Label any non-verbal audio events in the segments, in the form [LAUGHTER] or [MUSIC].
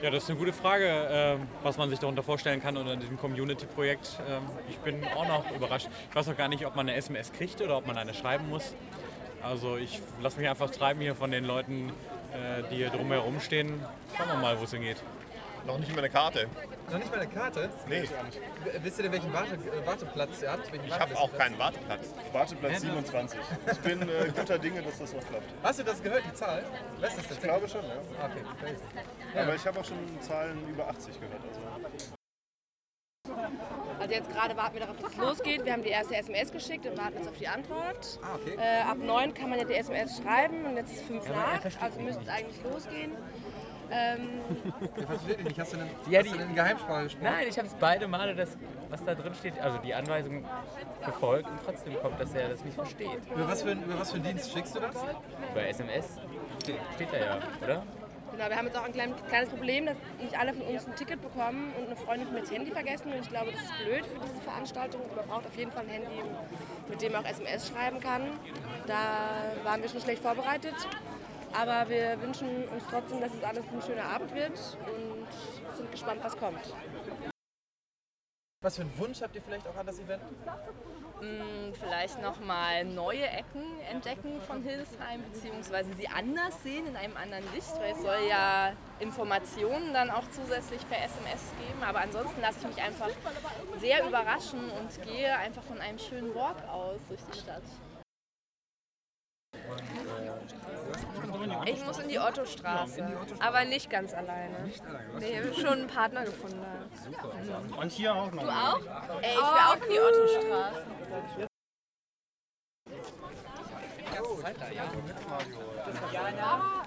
Ja, das ist eine gute Frage, äh, was man sich darunter vorstellen kann unter diesem Community-Projekt. Ähm, ich bin auch noch überrascht. Ich weiß auch gar nicht, ob man eine SMS kriegt oder ob man eine schreiben muss. Also ich lasse mich einfach treiben hier von den Leuten, äh, die hier drumherum stehen. Schauen wir mal, wo es hingeht. Noch nicht mal eine Karte. Noch nicht mal eine Karte? Nee. Wisst ihr denn, welchen Warte, äh, Warteplatz ihr habt? Welchen Ich habe auch keinen Warteplatz. Warteplatz 27. Ich bin äh, guter Dinge, dass das noch klappt. Hast du das gehört, die Zahl? Weißt du das Ich glaube schon, ja. Okay, crazy. Aber ich habe auch schon Zahlen über 80 gehört. Also. Also jetzt gerade warten wir darauf, dass es losgeht. Wir haben die erste SMS geschickt und warten jetzt auf die Antwort. Ah, okay. Äh, ab 9 kann man ja die SMS schreiben und jetzt ist 5 nach, also müsste es eigentlich losgehen. Ähm, Ich verstehe dich nicht. Hast du denn, Ja, hast die- du denn in Geheimsprache gesprochen? Nein, ich habe es beide Male, das, was da drin steht, also die Anweisung befolgt und trotzdem kommt, dass er das nicht versteht. Über was, für, ein- über was für einen Dienst schickst du das? Bei SMS steht, da ja, oder? genau, wir haben jetzt auch ein klein, kleines Problem, dass nicht alle von uns ein Ticket bekommen und eine Freundin hat mir das Handy vergessen und ich glaube, das ist blöd für diese Veranstaltung. Man braucht auf jeden Fall ein Handy, mit dem man auch SMS schreiben kann. Da waren wir schon schlecht vorbereitet. Aber wir wünschen uns trotzdem, dass es alles ein schöner Abend wird und sind gespannt, was kommt. Was für einen Wunsch habt ihr vielleicht auch an das Event? vielleicht nochmal neue Ecken entdecken von Hildesheim, beziehungsweise sie anders sehen in einem anderen Licht, weil es soll ja Informationen dann auch zusätzlich per SMS geben. Aber ansonsten lasse ich mich einfach sehr überraschen und gehe einfach von einem schönen Walk aus durch die Stadt. Ich muss in die Ottostraße, aber nicht ganz alleine. Nee, ich habe schon einen Partner gefunden. Und hier auch noch. Du auch? Ey, ich will auch in die Ottostraße.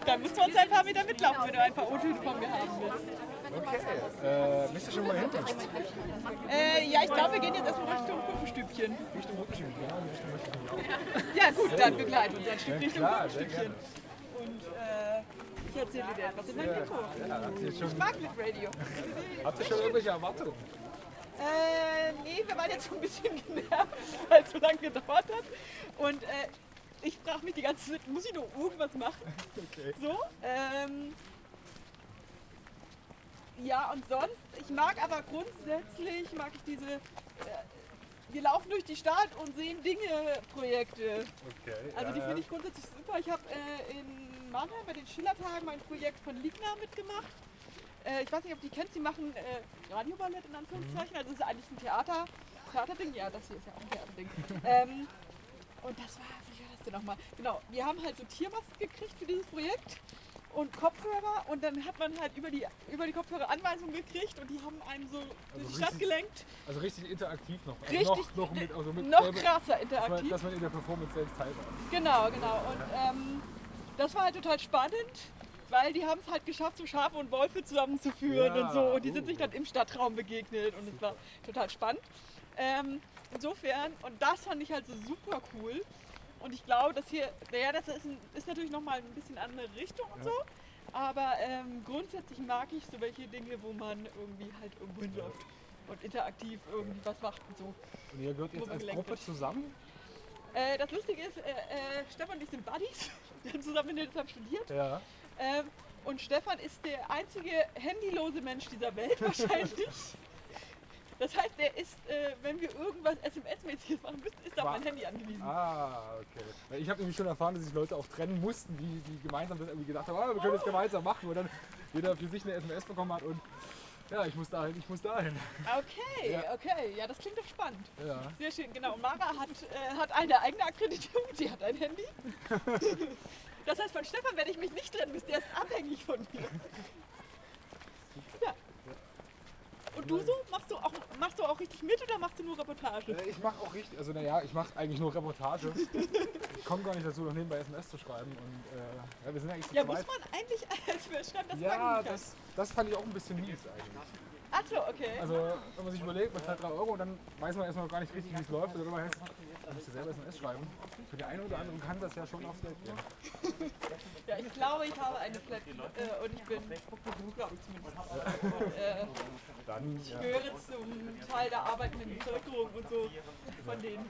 Da müsst ihr uns ein paar Meter mitlaufen, wenn du ein paar O-Töne von mir haben willst. Okay. Äh, bist du schon mal hinten? Äh, ja, ich glaube, wir gehen jetzt erstmal Richtung Puppenstübchen. Richtung Rückenstück, ja. Richtung Rückenstück. Ja gut, dann begleiten uns ein Stück Richtung Puppenstückchen. Und äh, ich erzähle dir etwas in mein Mikro. Ich mag mit Radio. Habt ihr schon irgendwelche Erwartungen? Äh, nee, wir waren jetzt so ein bisschen genervt, weil es so lange gedauert hat. Und äh, ich frage mich die ganze Zeit, muss ich noch irgendwas machen? So, ähm, ja, und sonst, ich mag aber grundsätzlich, mag ich diese, äh, wir laufen durch die Stadt und sehen Dinge, Projekte. Okay. Also die finde ich grundsätzlich super. Ich habe äh, in Mannheim bei den Schillertagen mein Projekt von Ligna mitgemacht. Äh, ich weiß nicht, ob die kennst, die machen äh, Radioballett in Anführungszeichen. Also es ist eigentlich ein Theater, Theaterding. Ja, das hier ist ja auch ein Theaterding. [LAUGHS] ähm, und das war, war denn nochmal? Genau, wir haben halt so Tiermasken gekriegt für dieses Projekt und Kopfhörer und dann hat man halt über die, über die Kopfhörer Anweisungen gekriegt und die haben einem so durch die Stadt richtig- gelenkt. Also richtig interaktiv noch. Also Richtig, noch, noch, mit, also mit noch selber- krasser dass man, interaktiv. dass man in der Performance selbst teilhabe. Genau, genau. Und ähm, das war halt total spannend, weil die haben es halt geschafft, so Schafe und Wölfe zusammenzuführen Ja, und so. Und die sind uh. sich dann im Stadtraum begegnet und es war total spannend. Ähm, insofern, und das fand ich halt so super cool. Und ich glaube, dass hier, naja, das ist, ein, ist natürlich nochmal ein bisschen andere Richtung und so. Aber ähm, grundsätzlich mag ich so welche Dinge, wo man irgendwie halt irgendwo hinläuft und interaktiv irgendwie was macht und so. Und ihr gehört jetzt als Gruppe zusammen? Äh, das Lustige ist, äh, äh, Stefan und ich sind Buddies. [LAUGHS] Wir haben zusammen in Hildesheim studiert. Ja. Ähm, und Stefan ist der einzige handylose Mensch dieser Welt [LAUGHS] wahrscheinlich. Das heißt, er ist, äh, wenn wir irgendwas SMS-mäßiges machen müssen, ist er auf mein Handy angewiesen. Ah, okay. Ich habe nämlich schon erfahren, dass sich Leute auch trennen mussten, die, die gemeinsam das irgendwie gedacht haben, ah, wir können das gemeinsam machen und dann jeder für sich eine SMS bekommen hat und ja, ich muss dahin, ich muss dahin. Okay, Ja. okay, ja, das klingt doch spannend. Ja. Sehr schön, genau. Mara hat, äh, hat eine eigene Akkreditierung, sie hat ein Handy. [LAUGHS] Das heißt, von Stefan werde ich mich nicht trennen müssen, der ist abhängig von mir. Und du so? Machst du auch, machst du auch richtig mit oder machst du nur Reportage? Äh, Ich mache auch richtig, also naja, ich mache eigentlich nur Reportage. [LAUGHS] ich komme gar nicht dazu, noch nebenbei SMS zu schreiben und äh, ja, wir sind eigentlich Ja, muss man eigentlich [LAUGHS] als schreiben, das Ja, nicht. das, das fand ich auch ein bisschen mies eigentlich. Achso, okay. Also, wenn man sich überlegt, man zahlt 3 Euro und dann weiß man erstmal noch gar nicht richtig, wie es läuft. Wenn man heißt, muss ja selber SMS schreiben. Für die eine oder andere kann das ja schon aufs Geld gehen. [LAUGHS] Ja, ich glaube, ich habe eine Flat äh, und ich bin, glaube ich zumindest, und, äh, Dann, ich ja. gehöre zum Teil der arbeitenden Bevölkerung und so, von den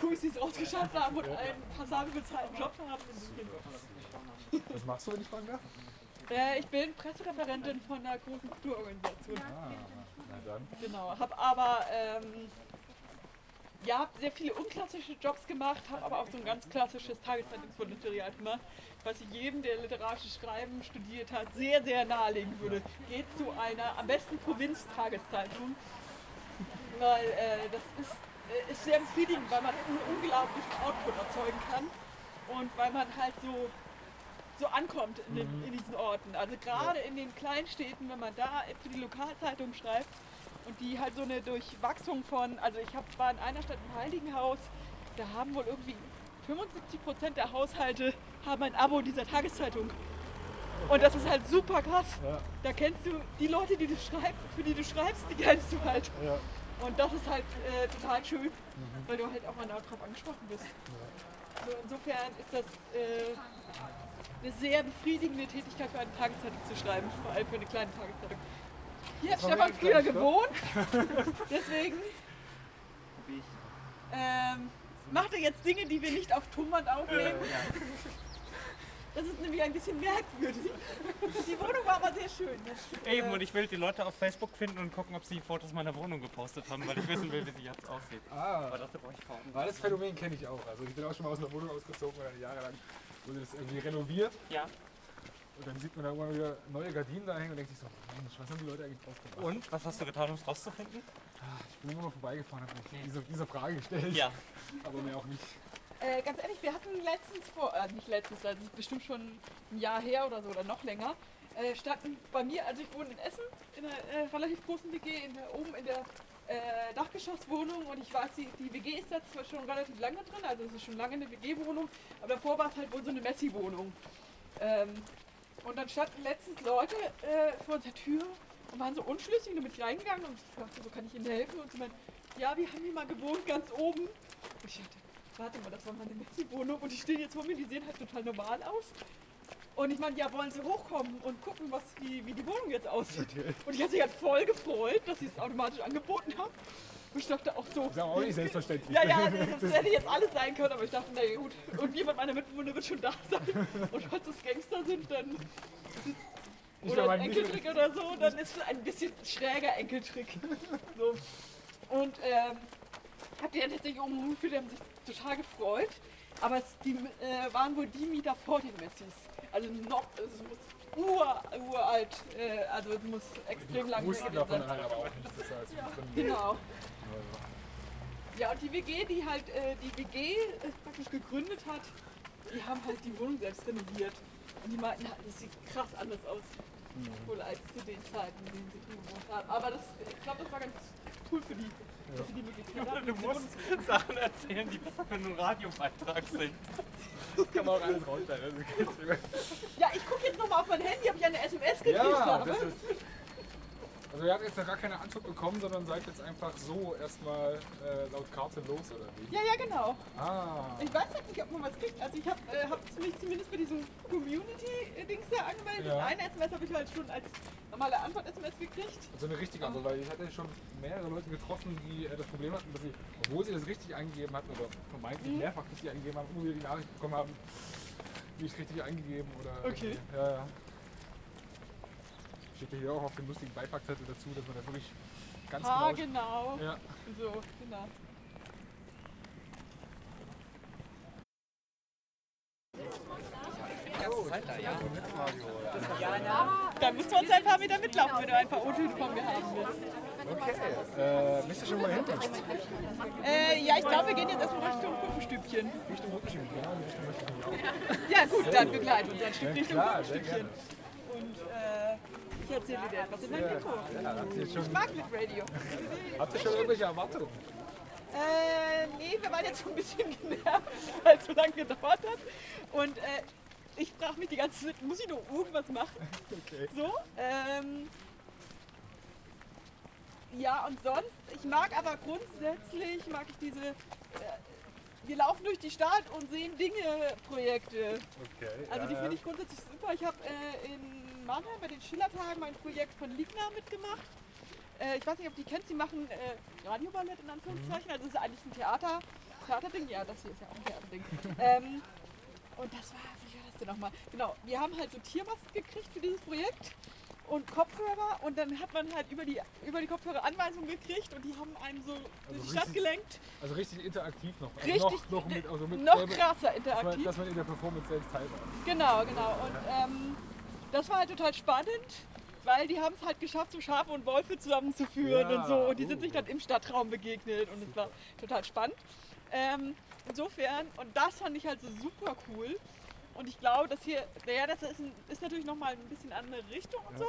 Kuis, die es rausgeschafft haben und einen passabel bezahlten Job haben. Was machst du, wenn ich fragen darf? Äh, ich bin Pressereferentin von einer großen Kulturorganisation. Ah, na dann. Genau, habe aber ähm, ja, hab sehr viele unklassische Jobs gemacht, habe aber auch so ein ganz klassisches Tageszeitungsvolontariat gemacht, was ich jedem, der literarisches Schreiben studiert hat, sehr, sehr nahelegen würde. Geht zu einer am besten Provinztageszeitung, weil äh, das ist, äh, ist sehr befriedigend, weil man einen unglaublichen Output erzeugen kann und weil man halt so so ankommt in, den, in diesen Orten. Also gerade in den Kleinstädten, wenn man da für die Lokalzeitung schreibt und die halt so eine Durchwachsung von, also ich hab, war in einer Stadt im Heiligenhaus, da haben wohl irgendwie 75 Prozent der Haushalte haben ein Abo dieser Tageszeitung. Und das ist halt super krass. Ja. Da kennst du die Leute, die du schreibst, für die du schreibst, die kennst du halt. Ja. Und das ist halt äh, total schön, weil du halt auch mal darauf angesprochen bist. So, insofern ist das äh, eine sehr befriedigende Tätigkeit für eine Tageszeitung zu schreiben, vor allem für eine kleine Tageszeitung. Hier hat Stefan früher gewohnt, [LAUGHS] deswegen ähm, macht er jetzt Dinge, die wir nicht auf Tonband aufnehmen. Das ist nämlich ein bisschen merkwürdig. Die Wohnung war aber sehr schön. Eben, und ich will die Leute auf Facebook finden und gucken, ob sie Fotos meiner Wohnung gepostet haben, weil ich wissen will, wie sie jetzt aussieht. Ah, Aber dafür brauche ich Farben. weil das Phänomen kenne ich auch. Also ich bin auch schon mal aus einer Wohnung ausgezogen oder jahrelang wurde das irgendwie renoviert Ja. Und dann sieht man da immer wieder neue Gardinen da hängen und denkt sich so, Mensch, was haben die Leute eigentlich draus gemacht? Und, was hast du getan, um es rauszufinden? Ich bin immer mal vorbeigefahren, habe mich diese, diese Frage gestellt, Ja. aber mehr auch nicht. Äh, ganz ehrlich, wir hatten letztens vor, äh, nicht letztens, also es ist bestimmt schon ein Jahr her oder so oder noch länger, äh, standen bei mir, also ich wohne in Essen, in einer äh, relativ großen WG, in der, oben in der äh, Dachgeschosswohnung und ich weiß, die, die WG ist da zwar schon relativ lange drin, also es ist schon lange eine WG-Wohnung, aber davor war es halt wohl so eine Messi-Wohnung. Ähm, und dann standen letztens Leute äh, vor unserer Tür und waren so unschlüssig und dann bin ich reingegangen und ich dachte, so kann ich ihnen helfen und sie meinen, ja, wir haben hier mal gewohnt, ganz oben. Und ich dachte, warte mal, das war meine Messi-Wohnung und die stehen jetzt vor mir, die sehen halt total normal aus. Und ich meine, ja, wollen sie hochkommen und gucken, was, wie, wie die Wohnung jetzt aussieht. Und ich hatte mich halt voll gefreut, dass sie es automatisch angeboten haben. Und ich dachte auch so, Das ist aber auch nicht selbstverständlich. ja, ja, das hätte jetzt alles sein können, aber ich dachte, na gut, irgendjemand meiner Mitbewohner wird schon da sein. Und falls es Gangster sind, dann oder ein Enkeltrick oder so, dann ist es ein bisschen schräger Enkeltrick. So. Und ähm, hab die dann tatsächlich umgerufen, die haben sich total gefreut. Aber es, die äh, waren wohl die Mieter vor den Messis. Also noch, also es muss ur, uralt, äh, also es muss extrem lang Wussten gewesen sein. halt aber auch nicht. Das heißt, drin- Genau. Ja, und die WG, die halt äh, die WG äh, praktisch gegründet hat, die haben halt die Wohnung selbst renoviert. Und die meinten halt, das sieht krass anders aus. Wohl als zu den Zeiten, in denen sie drin gewohnt haben. Aber das, ich glaube, das war ganz cool für die. Dass sie die Möglichkeit [LAUGHS] hatten. Du musst Sachen erzählen, die besser für einen Radiobeitrag sind. kann man auch alles rausstellen. Also Ja, ich gucke jetzt nochmal auf mein Handy, ob ich eine SMS gekriegt ja, habe. Also ihr habt jetzt noch gar keine Antwort bekommen, sondern seid jetzt einfach so erstmal äh, laut Karte los oder wie? Ja, ja, genau. Ah. Ich weiß halt nicht, ob man was kriegt. Also ich habe äh, hab mich zumindest bei diesem Community-Dings da angemeldet. Ja. Eine SMS habe ich halt schon als normale Antwort-SMS gekriegt. So eine richtige Antwort, weil ich hatte schon mehrere Leute getroffen, die äh, das Problem hatten, dass sie, obwohl sie das richtig eingegeben hatten oder vermeintlich mehrfach richtig eingegeben haben, wieder die Nachricht bekommen haben, nicht richtig eingegeben oder. Okay. Ja, ja. Steht ja hier auch auf dem lustigen Beipackzettel dazu, dass man das wirklich ganz Ah, genau. genau. Ja. So, genau. Da müsst ihr uns ein paar Meter mitlaufen, wenn du ein paar O-Töne von mir haben willst. Äh, bist du schon mal hinten? Äh, ja, ich glaube, wir gehen jetzt erstmal Richtung Puppenstübchen. Richtung ja, möchte ich auch. Ja, gut, dann begleite uns ein Stück Richtung Puppenstübchen. Ich erzähle dir etwas in dein Mikro. Ich mag mit Radio. habt ihr schon irgendwelche Erwartungen? Äh, nee, wir waren jetzt so ein bisschen genervt, weil es so lange gedauert hat. Und äh, ich frage mich die ganze Zeit, muss ich noch irgendwas machen? Okay. So, ähm, ja, und sonst, ich mag aber grundsätzlich, mag ich diese, äh, wir laufen durch die Stadt und sehen Dinge, Projekte. Okay. Also die ja, finde ich grundsätzlich super. Ich habe äh, in Mannheim bei den Schillertagen mein Projekt von Ligna mitgemacht. Äh, ich weiß nicht, ob die kennt, sie machen äh, Radioballett in Anführungszeichen. Also es ist eigentlich ein Theater, Theaterding. Ja, das hier ist ja auch ein Theaterding. [LAUGHS] ähm, und das war, wie war das denn nochmal? Genau, wir haben halt so Tiermasken gekriegt für dieses Projekt und Kopfhörer und dann hat man halt über die, über die Kopfhörer Anweisungen gekriegt und die haben einen so durch die Stadt richtig- gelenkt. Also richtig interaktiv noch. Also Richtig, noch, noch, mit, also mit noch selber- krasser dass man, interaktiv. dass man in der Performance selbst teilhat. Genau, genau. Und ähm, das war halt total spannend, weil die haben es halt geschafft, so Schafe und Wölfe zusammenzuführen Ja, und so. Und die sind uh. sich dann im Stadtraum begegnet und es war total spannend. Ähm, insofern, und das fand ich halt so super cool. Und ich glaube, dass hier, naja, das ist, ein, ist natürlich nochmal ein bisschen andere Richtung und so.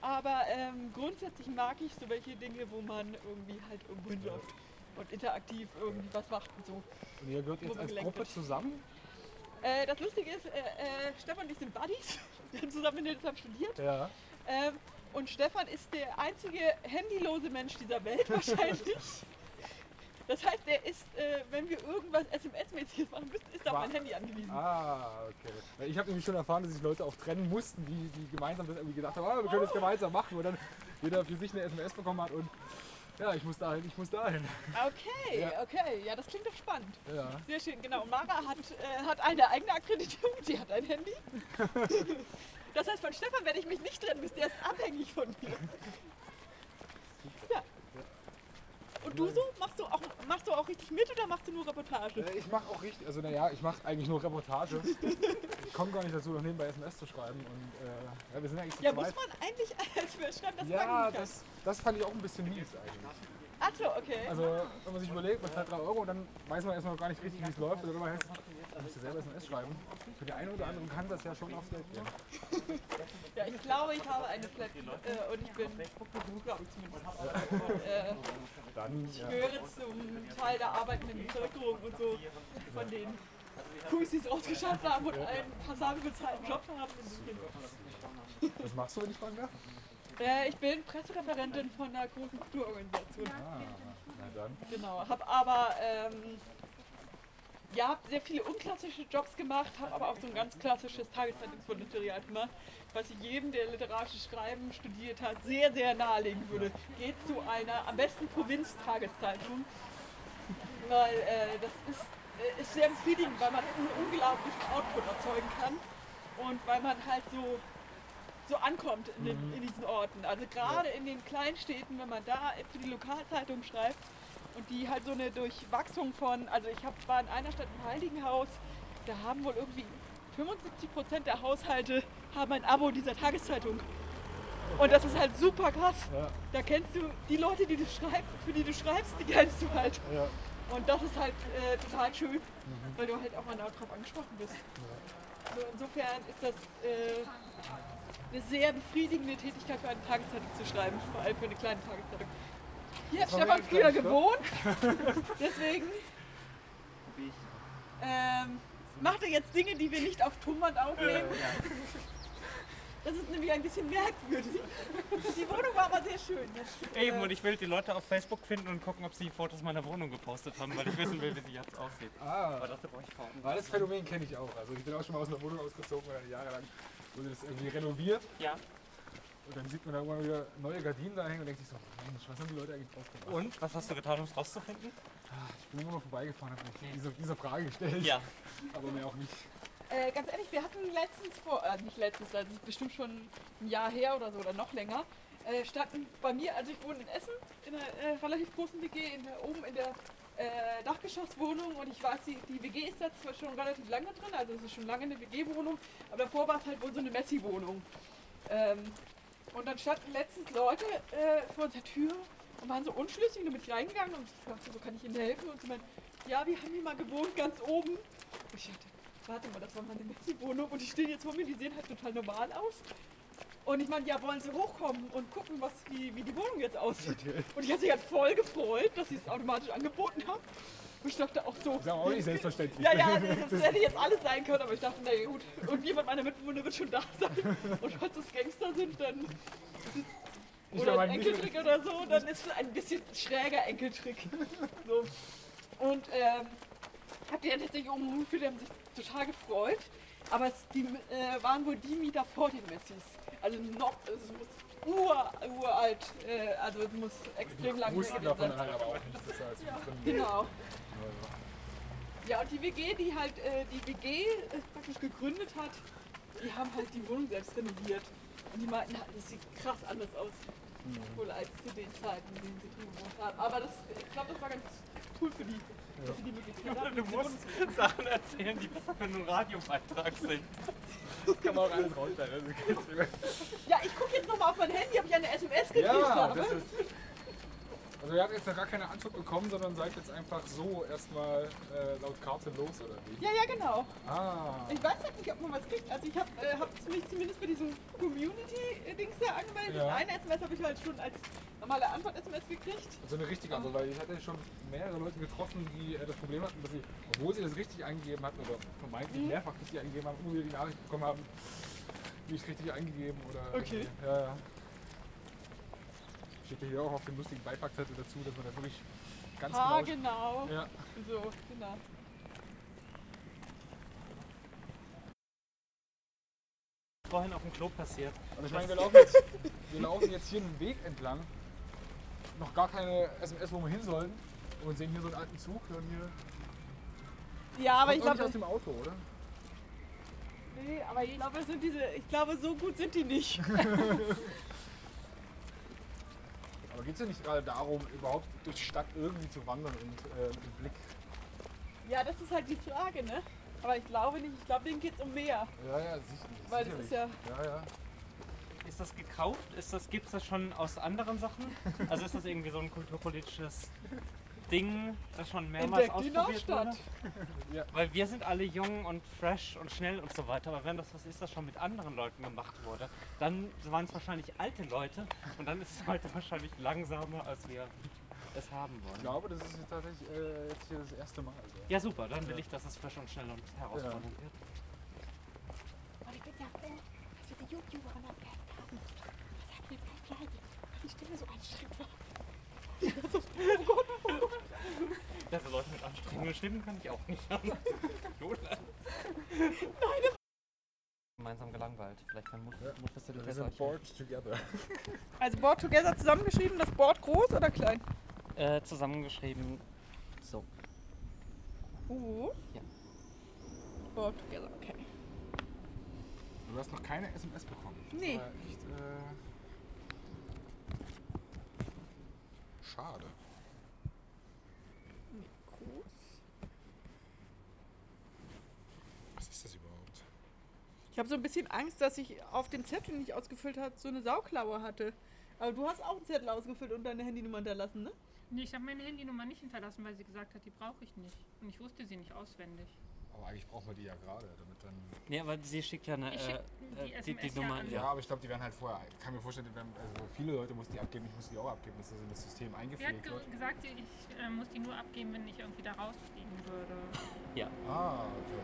Aber ähm, grundsätzlich mag ich so welche Dinge, wo man irgendwie halt irgendwo hinläuft und interaktiv irgendwie was macht und so. Und ihr gehört jetzt als Gruppe wird. zusammen. Äh, das Lustige ist, äh, äh, Stefan und ich sind Buddies. Wir [LAUGHS] haben zusammen in Hildesheim studiert. Ja. Ähm, und Stefan ist der einzige handylose Mensch dieser Welt [LAUGHS] wahrscheinlich. Das heißt, er ist, äh, wenn wir irgendwas SMS-mäßiges machen müssen, ist auf mein Handy angewiesen. Ah, okay. Ich habe nämlich schon erfahren, dass sich Leute auch trennen mussten, die, die gemeinsam das irgendwie gedacht haben, ah, wir können das gemeinsam machen. Und dann jeder für sich eine SMS bekommen hat und ja, ich muss dahin, ich muss dahin. Okay, Ja. okay, ja, das klingt doch spannend. Ja. Sehr schön, genau. Und Mara hat, äh, hat eine eigene Akkreditierung, sie hat ein Handy. [LAUGHS] Das heißt, von Stefan werde ich mich nicht trennen müssen, der ist abhängig von mir. Und du so? Machst du auch, machst du auch richtig mit oder machst du nur Reportage? Äh, Ich mache auch richtig, also naja, ich mache eigentlich nur Reportage. Ich komme gar nicht dazu, noch nebenbei SMS zu schreiben. Und äh, ja, wir sind eigentlich zu Ja, muss zweit. man eigentlich [LAUGHS] als wir schreiben, das Ja, mag ich das, das fand ich auch ein bisschen mies eigentlich. Achso, okay. Also, wenn man sich überlegt, man zahlt 3 Euro, dann weiß man erstmal noch gar nicht richtig, wie es läuft. Oder man heißt, man muss ja selber SMS schreiben. Für die eine oder andere kann das ja schon aufs Geld gehen. Ja, ich glaube, ich habe eine Flat äh, und ich bin, glaube ich zumindest, äh, Dann, ich gehöre zum Teil der arbeitenden Bevölkerung und so, von den Crews, die es rausgeschafft haben und einen passabel bezahlten Job haben. Was machst du, wenn ich fragen darf? Äh, ich bin Pressereferentin von einer großen Kulturorganisation. Ah, na dann. Genau, habe aber ähm, ja, sehr viele unklassische Jobs gemacht, habe aber auch so ein ganz klassisches Tageszeitungsvolontariat gemacht, was ich jedem, der literarisches Schreiben studiert hat, sehr, sehr nahelegen würde. Geht zu einer am besten Provinztageszeitung, weil äh, das ist, äh, ist sehr befriedigend, weil man einen unglaublichen Output erzeugen kann und weil man halt so so ankommt in, den, in diesen Orten. Also gerade in den Kleinstädten, wenn man da für die Lokalzeitung schreibt und die halt so eine Durchwachsung von, also ich hab, war in einer Stadt im Heiligenhaus, da haben wohl irgendwie 75 Prozent der Haushalte haben ein Abo dieser Tageszeitung. Und das ist halt super krass. Ja. Da kennst du die Leute, die du schreibst, für die du schreibst, die kennst du halt. Ja. Und das ist halt äh, total schön, weil du halt auch mal darauf angesprochen bist. So, insofern ist das äh, eine sehr befriedigende Tätigkeit für eine Tageszeitung zu schreiben, vor allem für eine kleine Tageszeitung. Hier hat Stefan früher gewohnt, [LAUGHS] deswegen ähm, macht er jetzt Dinge, die wir nicht auf Tonband aufnehmen. Das ist nämlich ein bisschen merkwürdig. Die Wohnung war aber sehr schön. Eben, und ich will die Leute auf Facebook finden und gucken, ob sie Fotos meiner Wohnung gepostet haben, weil ich wissen will, wie sie jetzt aussieht. Ah, Aber brauche ich aber das Phänomen kenne ich auch. Also ich bin auch schon mal aus einer Wohnung ausgezogen, jahrelang wurde das irgendwie renoviert. Ja. Und dann sieht man da immer wieder neue Gardinen da hängen und denkt sich so, Mensch, was haben die Leute eigentlich drauf gemacht? Und? Was hast du getan, um es rauszufinden? Ich bin immer mal vorbeigefahren und habe mich diese, diese Frage gestellt. Ja. Aber mehr auch nicht. Äh, ganz ehrlich, wir hatten letztens vor, äh, nicht letztens, also bestimmt schon ein Jahr her oder so oder noch länger, äh, standen bei mir, also ich wohne in Essen, in einer äh, relativ großen WG, in der, oben in der äh, Dachgeschosswohnung und ich weiß, die, die WG ist da zwar schon relativ lange drin, also es ist schon lange eine WG-Wohnung, aber davor war es halt wohl so eine Messi-Wohnung. Ähm, und dann standen letztens Leute äh, vor unserer Tür und waren so unschlüssig und dann bin ich reingegangen und ich dachte, so kann ich ihnen helfen und sie meinten, ja, wir haben hier mal gewohnt, ganz oben. Und ich dachte, warte mal, das war meine Messi-Wohnung und die stehen jetzt vor mir, die sehen halt total normal aus. Und ich meine, ja, wollen sie hochkommen und gucken, was, wie, wie die Wohnung jetzt aussieht. [LAUGHS] Und ich habe mich halt voll gefreut, dass sie es automatisch angeboten haben. Und ich dachte auch so. Ist aber auch nicht selbstverständlich. Ja, ja, das hätte jetzt alles sein können, aber ich dachte, na ja, gut, irgendjemand meiner Mitbewohner wird schon da sein. Und falls es Gangster sind, dann oder ein Enkeltrick oder so, dann ist es ein bisschen schräger Enkeltrick. So. Und ähm, hab die dann tatsächlich umgeführt, die haben sich total gefreut. Aber es, die äh, waren wohl die Mieter vor den Messis. Also noch, es muss ur, uralt, äh, also es muss extrem lang Wussten gewesen davon sein. halt aber auch nicht, dass da jetzt mit drin Genau. Ja, und die WG, die halt äh, die WG äh, praktisch gegründet hat, die haben halt die Wohnung selbst renoviert. Und die meinten, halt, das sieht krass anders aus. Wohl als zu den Zeiten, in denen sie drin gewohnt haben. Aber das, ich glaube, das war ganz cool für die. Dass sie die Möglichkeit hatten. Du musst [LAUGHS] Sachen erzählen, die besser für einen Radiobeitrag sind. Das kann man auch alles rausstellen. Ja, ich gucke jetzt nochmal auf mein Handy, ob ich eine SMS gekriegt ja, habe. Also ihr habt jetzt noch gar keine Antwort bekommen, sondern seid jetzt einfach so erstmal äh, laut Karte los oder wie? Ja, ja, genau. Ah. Ich weiß halt nicht, ob man was kriegt. Also ich habe äh, hab mich zumindest bei diesem Community-Dings da angemeldet. Ja. Eine SMS habe ich halt schon als normale Antwort-SMS gekriegt. Also eine richtige Antwort, weil ich hatte schon mehrere Leute getroffen, die äh, das Problem hatten, dass sie, obwohl sie das richtig eingegeben hatten oder vermeintlich Mhm. mehrfach richtig eingegeben haben, wieder die Nachricht bekommen haben, nicht richtig eingegeben oder. Okay. irgendwie. Ja, ja. Steht ja hier auch auf dem lustigen Beipackzettel dazu, dass man da wirklich ganz Ah, genau. genau. Ja. So, genau. Vorhin auf dem Klo passiert. Und ich meine, wir laufen, jetzt, wir laufen jetzt hier einen Weg entlang. Noch gar keine SMS, wo wir hin sollen. Und sehen hier so einen alten Zug. Und hier Ja, aber ich glaube, aus dem Auto, oder? nee, aber ich glaube, das sind diese, ich glaube, so gut sind die nicht. [LAUGHS] Aber geht es ja nicht gerade darum, überhaupt durch die Stadt irgendwie zu wandern und äh, den Blick. ja, das ist halt die Frage, ne? Aber ich glaube nicht. Ich glaube, denen geht es um mehr. Ja, ja, sicherlich. Weil das ist ja. Ja, ja. Ist das gekauft? Ist das, Gibt es das schon aus anderen Sachen? Also ist das irgendwie so ein kulturpolitisches Ding, das schon mehrmals Entdeckt die ausprobiert wurde? Nordstadt. Ja. Weil wir sind alle jung und fresh und schnell und so weiter. Aber wenn das was ist, das schon mit anderen Leuten gemacht wurde, dann waren es wahrscheinlich alte Leute und dann ist es heute wahrscheinlich langsamer, als wir es haben Ich wollen. glaube, das ist jetzt tatsächlich äh, jetzt hier das erste Mal. Also. Ja super, dann will ich, dass es frisch und schnell und herausfordernd wird. Und ich bin ja froh, dass wir die YouTuberin abgehängt haben. Das hat mir kein Leid, weil die Stimme so anstrengend war. Ja, so Leute mit anstrengenden Stimmen kann ich auch nicht [LAUGHS] haben. Lola. Gemeinsam gelangweilt. Vielleicht kann Mut, Mut sind bored together. [LAUGHS] Also Board Together zusammengeschrieben, das Board groß oder klein? äh, zusammengeschrieben. So. Uh. Ja. Board Together, okay. Du hast noch keine SMS bekommen. Das Nee. war echt, äh, schade. Groß. Was ist das überhaupt? Ich habe so ein bisschen Angst, dass ich auf dem Zettel, den ich ausgefüllt habe, so eine Sauklaue hatte. Aber du hast auch einen Zettel ausgefüllt und deine Handynummer hinterlassen, ne? Nee, ich habe meine Handynummer nicht hinterlassen, weil sie gesagt hat, die brauche ich nicht. Und ich wusste sie nicht auswendig. Aber eigentlich brauchen wir die ja gerade, damit dann. Nee, aber sie schickt ja eine, Ich äh, schick äh, die die, SMS die ja Nummer. an. Ja, aber ich glaube, die werden halt vorher. Ich kann mir vorstellen, die werden, also viele Leute muss die abgeben, ich muss die auch abgeben, dass das in das System Sie hat eingepflegt ge wird. gesagt, ich äh, muss die nur abgeben, wenn ich irgendwie da rausfliegen würde. Ah, okay.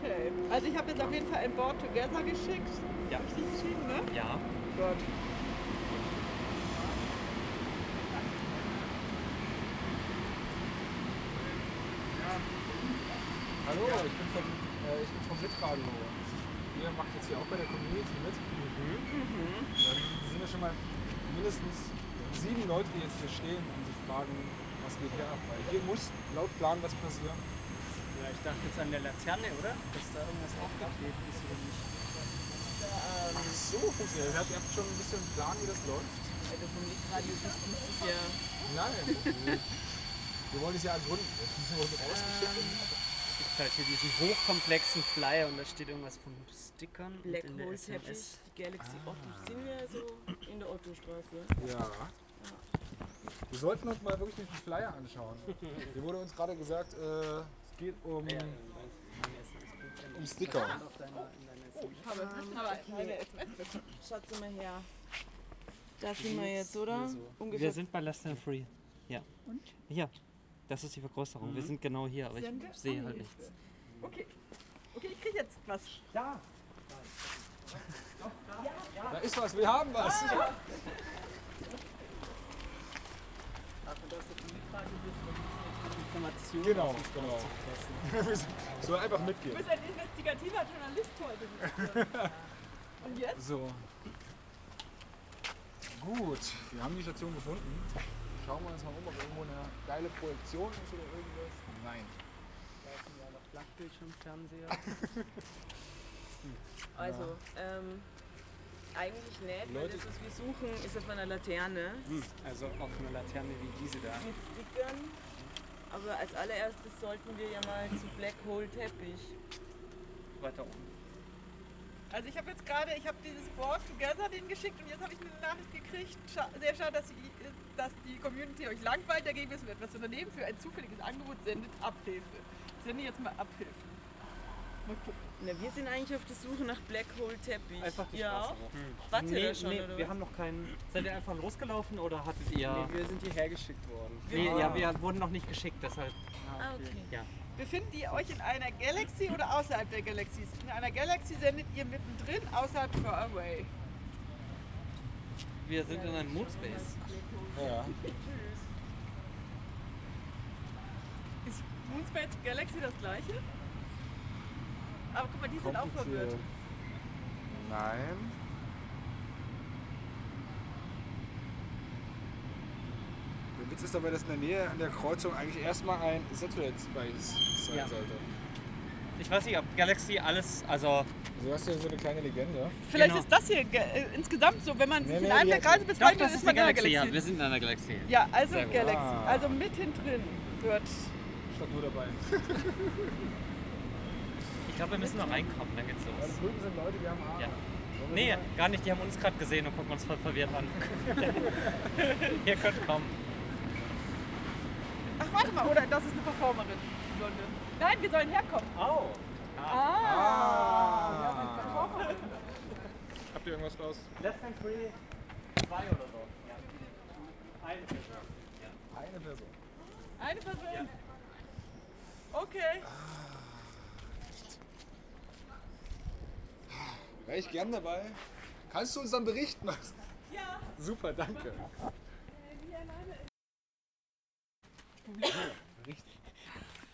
Okay. Also ich habe jetzt auf jeden Fall ein Board Together geschickt. Ja. Richtig geschrieben, ne? Ja. Gott. Hallo, ich bin von, äh, ich bin vom Mitradio. Ihr macht jetzt hier auch bei der Community mit. Dann sind ja schon mal mindestens sieben Leute, die jetzt hier stehen und sich fragen, was geht hier ab. Weil hier muss laut Plan was passieren. Ja, ich dachte jetzt an der Laterne, oder? Dass da irgendwas aufgeklebt ist oder nicht. Ach so, funktioniert. Ihr habt, ihr habt schon ein bisschen einen Plan, wie das läuft? Also vom Lichtradio ist es ja. Nein. [LAUGHS] Wir wollen es ja ergründen. Wir uns rausgeschickt. Es gibt halt hier diesen hochkomplexen Flyer und da steht irgendwas von Stickern und in der SMS. die Galaxy Otto sind wir so in der Ottostraße. Ja. Wir sollten uns mal wirklich diesen Flyer anschauen. Hier wurde uns gerade gesagt, äh, es geht um, um Sticker. Ich habe, aber keine SMS bekommen. Schatz mal her. Da sind wir jetzt, oder? Ungefähr. Wir sind bei Less Than Free. Ja. Und? Ja. Das ist die Vergrößerung. Wir sind genau hier, aber ich Sind wir? sehe Ah, halt nichts. Okay. Okay, ich krieg jetzt was. Da ist was, wir haben was. Informationen Genau, genau. [LAUGHS] Soll einfach Du mitgehen. bist ein investigativer Journalist heute. [LAUGHS] Und jetzt? So. Gut, wir haben die Station gefunden. Schauen wir uns mal um, ob irgendwo eine geile Projektion ist oder irgendwas. Nein. Flachbildschirmfernseher. [LAUGHS] Also, ähm, eigentlich nicht, weil Leute- das, was wir suchen, ist auf einer Laterne Hm, Also auf einer Laterne wie diese da. mit Stickern. Aber als allererstes sollten wir ja mal zu Black Hole Teppich. Weiter oben. Also ich habe jetzt gerade, ich habe dieses Board Together den geschickt und jetzt habe ich eine Nachricht gekriegt. Scha sehr schade, dass, dass die Community euch langweilt. Dagegen müssen wir etwas unternehmen. Für ein zufälliges Angebot sendet Abhilfe. Ich sende jetzt mal Abhilfe. Mal gucken. Na, wir sind eigentlich auf der Suche nach Black Hole Teppich. Einfach die Ihr Straße auch? hoch. Wart ihr nee, da schon, nee, oder wir was? haben noch keinen. Seid ihr einfach losgelaufen oder hattet ihr. Nee, wir sind hierher geschickt worden. Nee, ja, wir wurden noch nicht geschickt, deshalb. Ah, okay. Ja. Befindet ihr euch in einer Galaxy oder außerhalb der Galaxies? In einer Galaxy sendet ihr mittendrin, außerhalb far away. Wir sind in einem Moonspace. Ja. [LAUGHS] Ist Moonspace Galaxy das gleiche? Aber guck mal, die sind auch verwirrt. Nein. Der Witz ist dabei, dass in der Nähe an der Kreuzung eigentlich erstmal ein Satellite Space sein Ja. sollte. Ich weiß nicht, ob Galaxy alles. Also. Also du hast ja so eine kleine Legende. Vielleicht Genau. ist das hier äh, insgesamt so, wenn man sich in nee, einem die der Kreise bezeichnet, das ist ist man eine in Galaxie. Ja, wir sind in einer Galaxie. Ja, also. Galaxy. Ah. Also mittendrin wird. Statt nur dabei. Ich glaube, wir müssen noch reinkommen, dann geht's los. drüben sind Leute, die haben Arme. Ja. Nee, gar nicht. Die haben uns gerade gesehen und gucken uns voll verwirrt an. [LAUGHS] Ihr könnt kommen. Ach, warte mal, oder das ist eine Performerin. Blonde. Nein, wir sollen herkommen. Oh. Ah. Wir haben eine Performerin. Habt ihr irgendwas raus? Less than free. Zwei oder so. Ja. Eine Person. Eine Person. Eine Person. Okay. Wäre ich gern dabei. Kannst du uns dann berichten? Ja. Super, danke.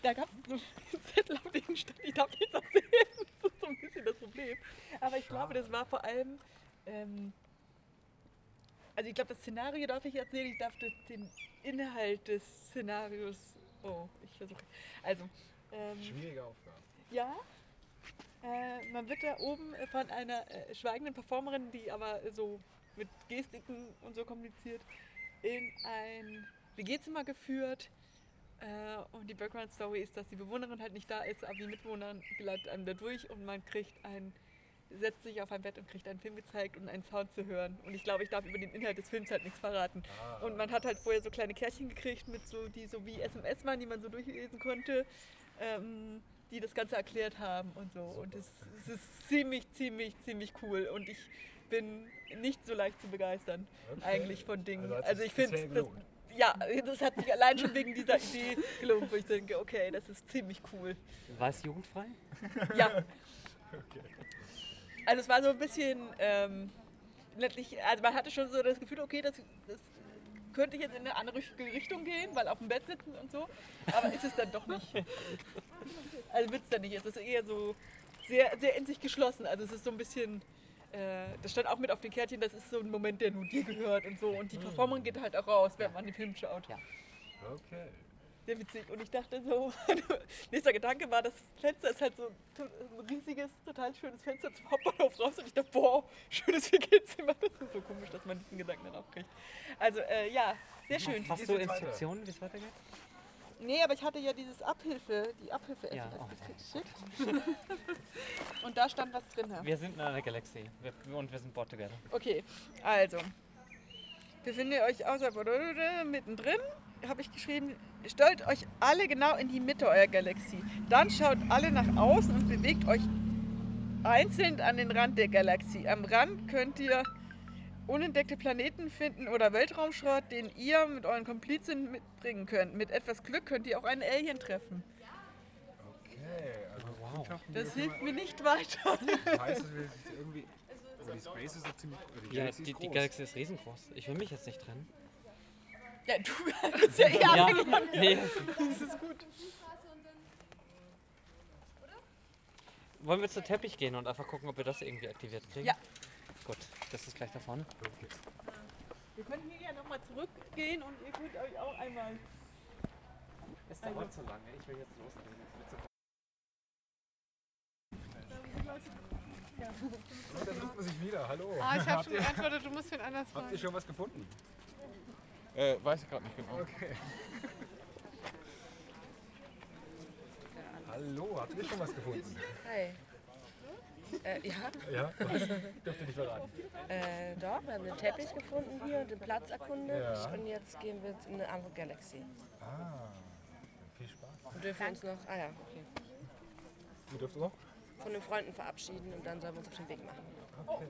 Da gab es so einen Zettel, auf dem stand, ich darf nichts erzählen. [LAUGHS] Das ist so ein bisschen das Problem. Aber ich glaube, das war vor allem. Ähm, also, ich glaube, das Szenario darf ich erzählen. Ich darf den Inhalt des Szenarios. Oh, ich versuche. Also. Ähm, Schwierige Aufgabe. Ja. Äh, man wird da oben von einer äh, schweigenden Performerin, die aber so mit Gestiken und so kommuniziert, in ein WG-Zimmer geführt. Äh, und die Background-Story ist, dass die Bewohnerin halt nicht da ist, aber die Mitbewohner geleitet einem da durch und man kriegt ein, setzt sich auf ein Bett und kriegt einen Film gezeigt und einen Sound zu hören. Und ich glaube, ich darf über den Inhalt des Films halt nichts verraten. Und man hat halt vorher so kleine Kärtchen gekriegt, mit so, die so wie SMS waren, die man so durchlesen konnte, ähm, die das Ganze erklärt haben und so. Und es, es ist ziemlich, ziemlich, ziemlich cool. Und ich bin nicht so leicht zu begeistern, Okay. eigentlich von Dingen. Also Also, ich finde. Ja, das hat sich allein schon wegen dieser Idee gelohnt, wo ich denke, okay, das ist ziemlich cool. War es jugendfrei? Ja. Also es war so ein bisschen, ähm, letztlich, also man hatte schon so das Gefühl, okay, das, das könnte jetzt in eine andere Richtung gehen, weil auf dem Bett sitzen und so, aber ist es dann doch nicht. Also wird es dann nicht, es ist eher so sehr, sehr in sich geschlossen, also es ist so ein bisschen, äh, das stand auch mit auf den Kärtchen, das ist so ein Moment, der nur dir gehört und so und die Performance geht halt auch raus, wenn man den Film schaut. Okay. Sehr witzig. Und ich dachte so, [LAUGHS] nächster Gedanke war, das Fenster ist halt so ein riesiges, total schönes Fenster zum Hauptbahnhof raus. Und ich dachte, boah, schönes WG-Zimmer. Das ist so komisch, dass man diesen Gedanken dann auch kriegt. Also, äh, ja, sehr schön. Hast du Instruktionen, wie es weitergeht? Nee, aber ich hatte ja dieses Abhilfe, die abhilfe Ja, oh, geschickt. Und da stand was drin. Wir sind in einer Galaxie wir, und wir sind Board Together. Okay, also. Befindet ihr euch oder mittendrin? Habe ich geschrieben, stellt euch alle genau in die Mitte eurer Galaxie. Dann schaut alle nach außen und bewegt euch einzeln an den Rand der Galaxie. Am Rand könnt ihr unentdeckte Planeten finden oder Weltraumschrott, den ihr mit euren Komplizen mitbringen könnt. Mit etwas Glück könnt ihr auch einen Alien treffen. Okay, also wow. Das hilft mir nicht weiter. [LAUGHS] Das heißt, dass wir irgendwie. Aber die Space ist doch ziemlich. Die Ja, Galaxy die, die. Galaxie ist riesengroß. Ich will mich jetzt nicht trennen. Ja, du bist ja eher Ja, abhängig von mir. nee. Das ist gut. Wollen wir zu Teppich gehen und einfach gucken, ob wir das irgendwie aktiviert kriegen? Ja. Gott, das ist gleich da vorne. Okay. Wir können hier ja nochmal zurückgehen und ihr könnt euch auch einmal. Es dauert einmal. zu lange, ich will jetzt losgehen. Jetzt ja. Und sucht man sich wieder. Hallo. Oh, ich habe schon geantwortet, du musst den anders fragen. Habt ihr schon was gefunden? Äh, weiß ich gerade nicht genau. Okay. Hallo, habt ihr schon was gefunden? Hi. Äh, ja. Ja? Was? Dürft ihr nicht verraten. Äh, doch, wir haben den Teppich gefunden hier, den Platz erkundet Ja. und jetzt gehen wir in eine andere Galaxy. Ah, viel Spaß. Und dürfen uns noch, ah ja, okay, Ihr dürft noch? von den Freunden verabschieden und dann sollen wir uns auf den Weg machen. Okay.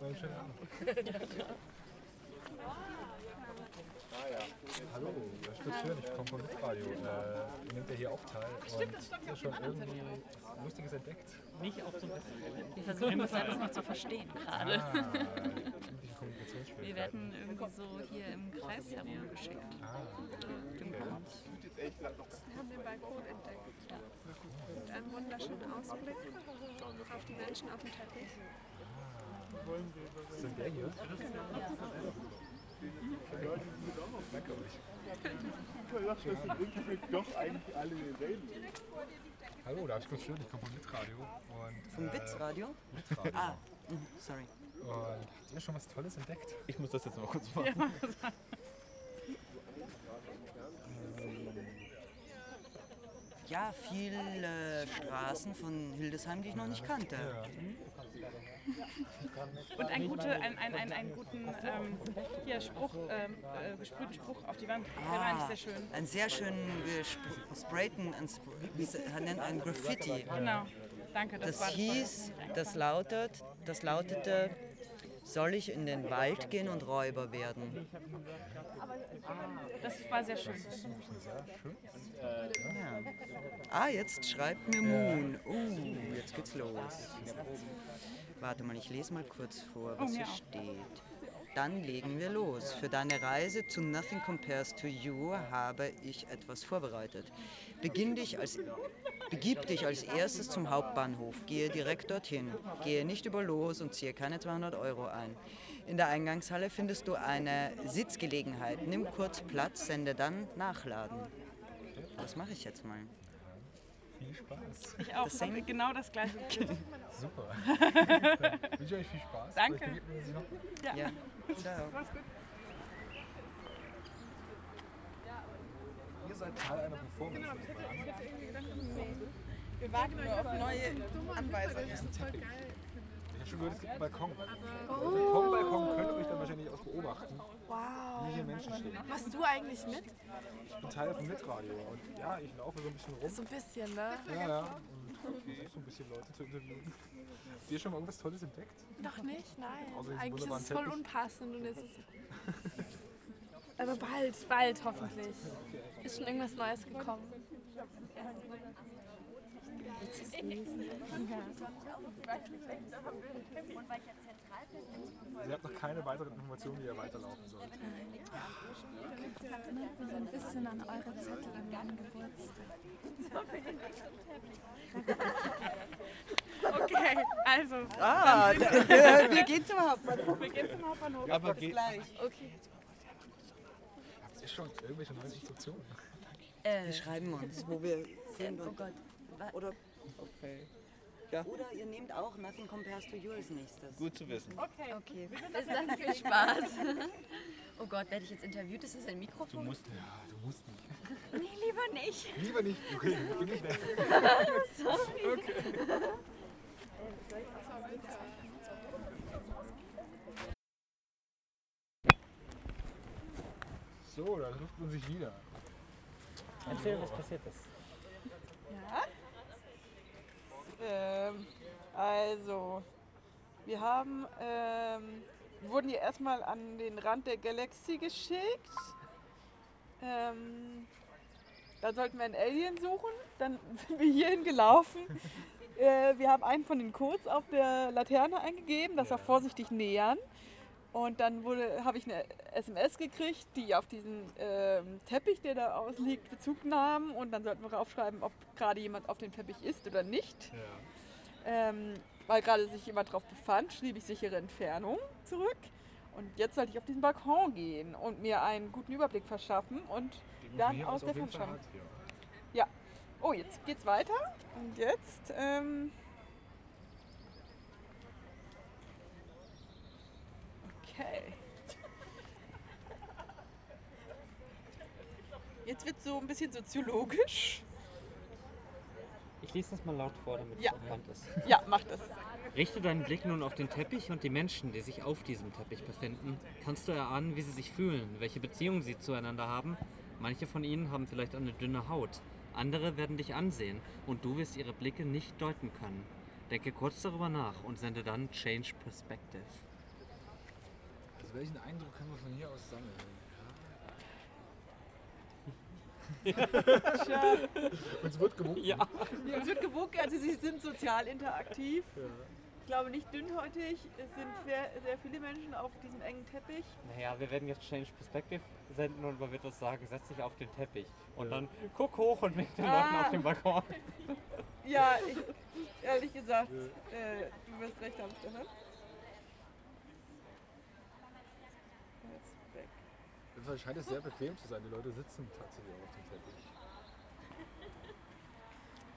Dann einen schönen Abend. Hallo, das ist schön, ich komme vom Mitradio. Äh, ihr nehmt ja hier auch teil. Und habt ihr schon irgendwie Lustiges entdeckt? Nicht auf so ein Wir versuchen das alles noch zu verstehen gerade. Ah. Wir werden irgendwie so hier im Kreis herumgeschickt. Wir haben den Balkon entdeckt. Mit einem wunderschönen Ausblick auf die Menschen auf dem Teppich. Ist das der hier? Danke euch. doch eigentlich alle denselben. Hallo, da habe ich kurz schön, ich komme vom Mitradio. Und, Vom äh, Witzradio? Mitradio. Ah, mhm, sorry. Und habt ihr schon was Tolles entdeckt? Ich muss das jetzt mal kurz Ja, machen. mal. Ja, viele Straßen von Hildesheim, die ich noch nicht kannte. Und einen, gute, ein, ein, ein, einen guten ähm, hier Spruch, ähm, äh, gesprühten Spruch auf die Wand. Der war eigentlich sehr schön. Einen sehr schönen gesprayten, wie se- nennt ein Graffiti. Genau. Danke, das, Das hieß, das lautet, das lautete, soll ich in den Wald gehen und Räuber werden? Das war sehr schön. Ja. Ah, jetzt schreibt mir Moon. Uh, jetzt geht's los. Warte mal, ich lese mal kurz vor, Oh, was mir hier steht. Dann legen wir los. Für deine Reise zu Nothing Compares to You habe ich etwas vorbereitet. Beginn dich als, begib dich als erstes zum Hauptbahnhof. Gehe direkt dorthin. Gehe nicht über los und ziehe keine 200 Euro ein. In der Eingangshalle findest du eine Sitzgelegenheit. Nimm kurz Platz, sende dann nachladen. Das mache ich jetzt mal. Viel Spaß. Ich auch. Das Ich genau das gleiche. [LAUGHS] Super. [LAUGHS] Dann wünsche ich euch viel Spaß. Danke. Ja. Ja. Ciao. Mach's gut. Ihr seid Teil einer Performance. Wir warten nur auf neue Anweisungen. Das ist ein Teppich. Ich habe schon gehört, es gibt einen Balkon. Also vom Balkon könnt ihr euch dann wahrscheinlich aus beobachten, Wow. wie hier Menschen stehen. Machst du eigentlich mit? Ich bin Teil vom Mitradio und ja, ich laufe so ein bisschen rum. So ein bisschen, ne? Ja, ja. Und versuche so ein bisschen Leute zu interviewen. Habt ihr schon mal irgendwas Tolles entdeckt? Noch nicht, nein. Eigentlich ist es voll Teppich. unpassend und jetzt ist Aber bald, bald hoffentlich. Ist schon irgendwas Neues gekommen. Sie habt noch keine weiteren Informationen, die ihr weiterlaufen sollt. so ein bisschen an eure Zettel an meinem Geburtstag. Okay, also. Ah, wir- [LAUGHS] wir gehen zum Hauptbahnhof. Wir gehen zum Hauptbahnhof. Aber Bis geht- gleich. Okay. Ihr schon irgendwelche neuen Instruktionen? Wir schreiben uns, wo wir [LAUGHS] sind. oh Gott. Oder, okay. Oder ihr nehmt auch Nothing Compares to You als nächstes. Gut zu wissen. Okay. Okay. Bis dann, viel Spaß. [LAUGHS] Oh Gott, werde ich jetzt interviewt? Ist das ein Mikrofon? Du musst, ja, du musst nicht. [LAUGHS] Nee, lieber nicht. Lieber nicht. Okay, ich bin nicht weg. Sorry. Okay. So, da trifft man sich wieder. Erzähl, was passiert ist. Ja. Ähm, also, wir haben, ähm, wurden hier erstmal an den Rand der Galaxie geschickt. Ähm, da sollten wir einen Alien suchen. Dann [LAUGHS] sind wir hierhin gelaufen. äh, wir haben einen von den Codes auf der Laterne eingegeben, dass wir vorsichtig nähern. Und dann habe ich eine SMS gekriegt, die auf diesen ähm, Teppich, der da ausliegt, Bezug nahm. Und dann sollten wir aufschreiben, ob gerade jemand auf dem Teppich ist oder nicht. Ähm, weil gerade sich jemand drauf befand, schrieb ich sichere Entfernung zurück. Und jetzt sollte ich auf diesen Balkon gehen und mir einen guten Überblick verschaffen und dann aus der Ferne schauen. Ja. Ja. Oh, jetzt geht's weiter. Und jetzt, ähm, Okay. Jetzt wird so ein bisschen soziologisch. Ich lese das mal laut vor, damit Ja. es bekannt ist. Ja, mach das. Richte deinen Blick nun auf den Teppich und die Menschen, die sich auf diesem Teppich befinden. Kannst du erahnen, wie sie sich fühlen, welche Beziehungen sie zueinander haben? Manche von ihnen haben vielleicht eine dünne Haut. Andere werden dich ansehen und du wirst ihre Blicke nicht deuten können. Denke kurz darüber nach und sende dann Change Perspective. Also welchen Eindruck können wir von hier aus sammeln? Tja. Uns wird gewunken. Ja. Uns wird gewunken, also sie sind sozial interaktiv. Ich glaube nicht dünnhäutig. Es sind sehr, sehr viele Menschen auf diesem engen Teppich. Naja, wir werden jetzt Change Perspective senden und man wird uns sagen, setz dich auf den Teppich. Und dann guck hoch und wink den Leuten Ah. auf dem Balkon. Ja, ich, ehrlich gesagt, äh, du wirst recht haben, Stefan. Jedenfalls scheint es sehr bequem zu sein. Die Leute sitzen tatsächlich auf dem Teppich.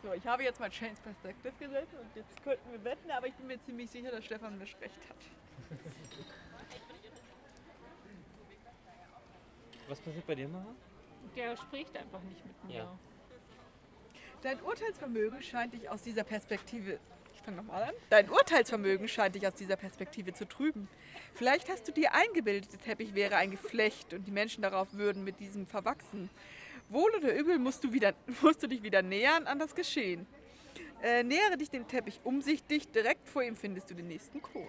So, ich habe jetzt mal Change Perspective gesetzt und jetzt könnten wir wetten, aber ich bin mir ziemlich sicher, dass Stefan mich recht hat. Was passiert bei dir, Mara? Der spricht einfach nicht mit mir. Ja. Dein Urteilsvermögen scheint dich aus dieser Perspektive. Ich fange nochmal an. Dein Urteilsvermögen scheint dich aus dieser Perspektive zu trüben. Vielleicht hast du dir eingebildet, der Teppich wäre ein Geflecht und die Menschen darauf würden mit diesem verwachsen. Wohl oder übel musst du, wieder, [LAUGHS] musst du dich wieder nähern an das Geschehen. Äh, nähere dich dem Teppich umsichtig, direkt vor ihm findest du den nächsten Code.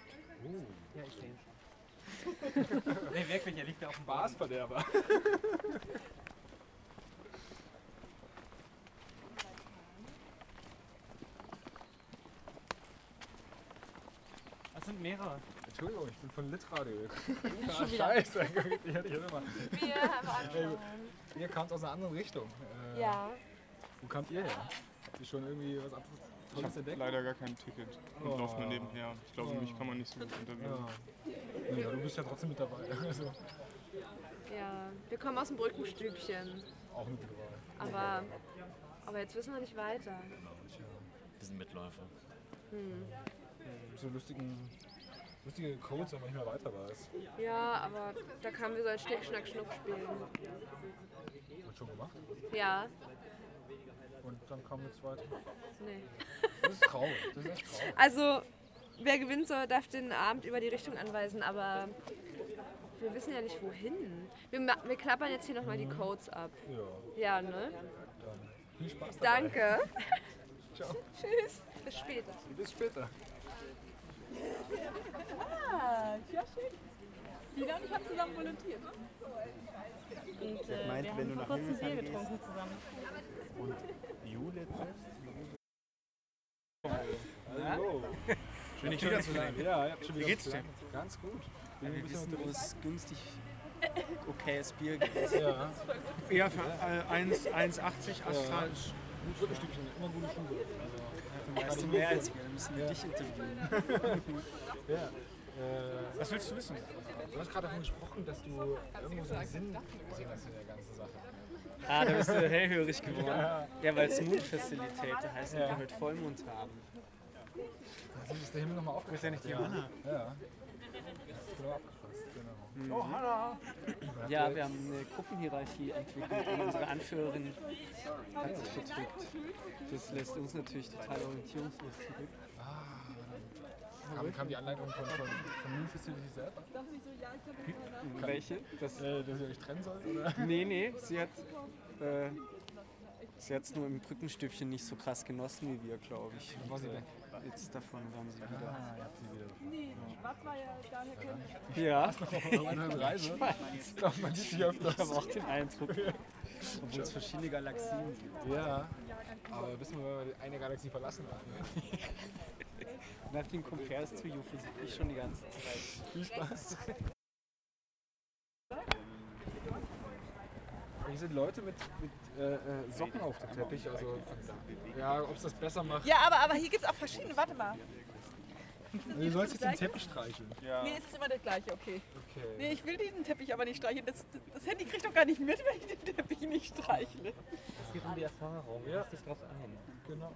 Ja, ich sehe ihn schon. nee, wirklich, er liegt da auf dem Spaßverderber. [LAUGHS] sind mehrere. Entschuldigung, ich bin von Litradio. [LAUGHS] Schon ah, scheiße, [LAUGHS] ich hätte ich immer. Wir haben angeschaut. Ihr kamt aus einer anderen Richtung. Äh, Ja. Wo kamt ihr her? Habt ihr schon irgendwie was anderes Ich habe leider gar kein Ticket und Oh. laufe nur nebenher. Ich glaube, Oh. mich kann man nicht so gut interviewen. Ja. ja, du bist ja trotzdem mit dabei. [LAUGHS] Also, Ja, wir kommen aus dem Brückenstübchen. auch eine gute Wahl. Aber, aber jetzt wissen wir nicht weiter. Wir sind Mitläufer. Hm. So lustigen, lustige Codes, wenn man nicht mehr weiter weiß. Ja, aber da kamen wir so ein Schnick, Schnack, Schnuck spielen. Wird schon gemacht. Ja, Und dann kam nichts weiter. nee. Das ist traurig. Das ist echt traurig. Also, wer gewinnt soll, darf den Abend über die Richtung anweisen, aber wir wissen ja nicht wohin. Wir, wir klappern jetzt hier nochmal die Codes ab. Ja. Ja, ne? Dann viel Spaß dabei. Danke. [LAUGHS] Ciao. Tschüss. Bis später. Bis später. Ah, ja schön. Tina und ich haben zusammen volontiert. Und äh, meint, wir wenn du haben vor kurzem Bier gehst? getrunken zusammen. Und Jule? Hallo. Schön, dich Wieder wieder zu zu sein. sehen. Ja, schon Wie geht's dir? Ganz gut. Ja, ein wir bisschen wissen, wo es günstig okayes Bier gibt. Ja. Ja, für äh, 1 1,80 Astral. Gut Rückenstückchen, immer gute Schuhe. Also, Weißt du mehr als wir, dann müssen wir dich interviewen. [LAUGHS] ja. Äh, Was willst du wissen? Du hast gerade davon gesprochen, dass du irgendwo so einen Sinn gesehen hast in der ganzen Sache. Ah, da bist du hellhörig geworden. Ja. Ja, weil es Moon Facilitator heißt Ja. wir heute Vollmond haben. Dann ist der Himmel nochmal aufgefasst. ist ja nicht die ja. Ja. Genau. Mhm. Oh, Hanna! Ja, wir haben eine Gruppenhierarchie entwickelt und unsere Anführerin hat sich verdrückt. Das lässt uns natürlich total orientierungslos zurück. Kam, kam die Anleitung von, von, von Moon Facility selber? Welche? Das, äh, dass ihr euch trennen sollt? Oder? [LAUGHS] Nee, nee, sie hat äh, sie hat's nur im Brückenstübchen nicht so krass genossen wie wir, glaube ich. Dann war sie weg. Jetzt davon waren sie wieder. Ah, ihr habt sie wieder. Nee, Schwarz war ja daher kennen. Ja. Eine Reise? Ich weiß. Ich glaube, man sieht sich öfters. Ich habe auch den Eindruck. Obwohl es verschiedene Galaxien gibt. Ja, aber wissen wir, wenn wir eine Galaxie verlassen haben. Nothing compares to you versuche ich schon die ganze Zeit. Viel Spaß. Hier sind Leute mit, mit äh, äh, Socken auf dem Teppich, also ja, ob es das besser macht. Ja, aber, aber hier gibt es auch verschiedene. Warte mal. Du sollst jetzt den Teppich streicheln. Nee, es ist immer das gleiche, okay. Okay. Nee, ich will diesen Teppich aber nicht streicheln. Das, das, das Handy kriegt doch gar nicht mit, wenn ich den Teppich nicht streichle. Es geht um die Erfahrung. Ja. Lass dich drauf ein. Genau.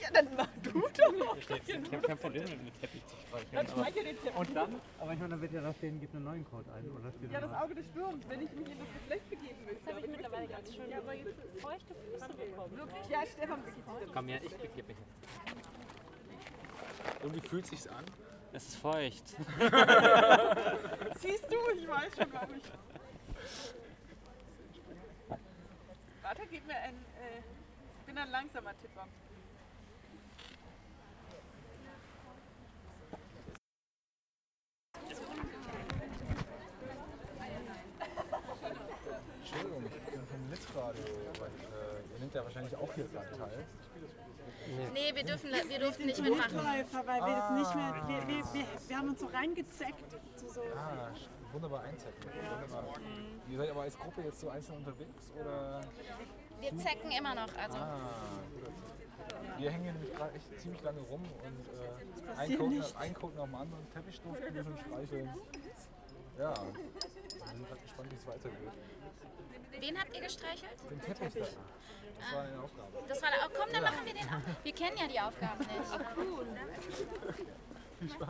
Ja, dann mach du doch. Ich habe kein Problem mit dem Teppich zu streicheln. Dann aber- streichel den Teppich. Und dann, aber ich meine, dann wird ja da stehen, gib einen neuen Code ein. Oder steht Ja, da das? Auge des Sturms, wenn ich mich in das Geflecht begeben möchte. Das habe ich mittlerweile ganz schön Ja, aber jetzt feuchte Füße bekommen. Wirklich? Ja, Stefan wirklich feucht. Komm her, ich begebe mich. Und wie fühlt sich's an? Es ist feucht. [LAUGHS] Siehst du, ich weiß schon, glaube ich. Warte, gib mir ein. Äh, ich bin ein langsamer Tipper. Entschuldigung, ich bin vom Litradio. weil, Nehmt ja wahrscheinlich auch hier dran teil. Nee, wir dürfen, wir dürfen nicht mitmachen. Mitläufer, weil wir das nicht mehr. Ah. Wir, wir, wir, wir haben uns so reingezeckt. Zu so Ah, wunderbar einzecken. Wunderbar. Ihr seid aber als Gruppe jetzt so einzeln unterwegs oder? Wir zecken immer noch. Also. Ah. Wir hängen hier nämlich gerade echt ziemlich lange rum und äh, ein, Code, nach- ein Code nach dem anderen, Teppich durften wir schon streicheln. Ja, wir sind gerade gespannt, wie es weitergeht. Wen habt ihr gestreichelt? Den Teppich da. Das war eine Aufgabe. Das war der, oh, komm, dann machen wir den auch. Wir kennen ja die Aufgaben nicht. Oh, cool. Viel Spaß.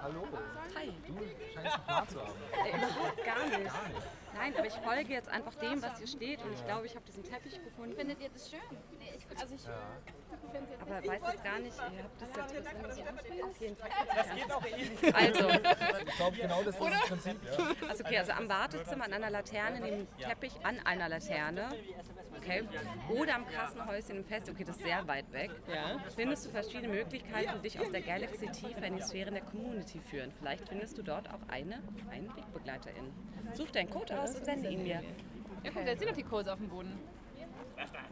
Hallo. Hi. Du scheinst einen Plan zu haben. Überhaupt gar nicht. Gar nicht. Nein, aber ich folge jetzt einfach dem, was hier steht und ich glaube, ich habe diesen Teppich gefunden. Findet ihr das schön? Nee, ich, also ich Ja. finde es Aber weiß jetzt gar nicht, ihr habt das jetzt drin. Auf jeden Fall. Das geht auch eh nicht. Also. Ich glaube, genau das ist das Prinzip. Ja. Also okay, also am Wartezimmer an einer Laterne, neben dem Teppich an einer Laterne. Okay. Oder am Kassenhäuschen im Fest, okay, das ist sehr weit weg. Ja. Findest du verschiedene Möglichkeiten, dich aus der Galaxy tiefer in die Sphären der Community führen. Vielleicht findest du dort auch eine, einen Wegbegleiterin. Such deinen Code aus und sende ihn mir. Ja, guck, da sind doch die Codes auf dem Boden.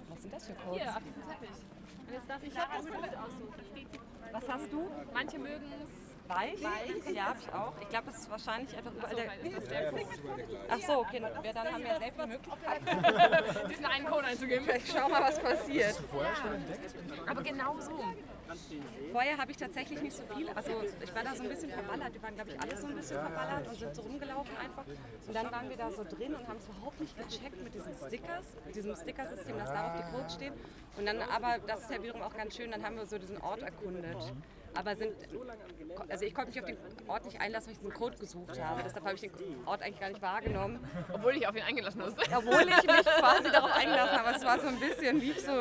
Was sind das für Codes? Hier, auf diesem Teppich. Und jetzt darf ich Lara mit- aussuchen. Was hast du? Manche mögen es Weich? Ja, hab ich auch. Ich glaube, das ist wahrscheinlich einfach überall das der? Ach so, okay, dann, ja, dann haben wir sehr viele Möglichkeiten. [LAUGHS] Diesen einen Code einzugeben. Ich schau mal, was passiert. Vorher schon entdeckt? Aber genau so. Vorher habe ich tatsächlich nicht so viel. Also ich war da so ein bisschen verballert. Die waren, glaube ich, alle so ein bisschen verballert und sind so rumgelaufen einfach. Und dann waren wir da so drin und haben es überhaupt nicht gecheckt mit diesen Stickers, mit diesem Stickersystem, dass darauf die Codes stehen. Und dann aber, das ist ja wiederum auch ganz schön, dann haben wir so diesen Ort erkundet. Aber sind, also ich konnte mich auf den Ort nicht einlassen, weil ich diesen Code gesucht habe. Deshalb habe ich den Ort eigentlich gar nicht wahrgenommen. Obwohl ich auf ihn eingelassen hast. Obwohl ich mich quasi darauf eingelassen habe. Es war so ein bisschen, lief so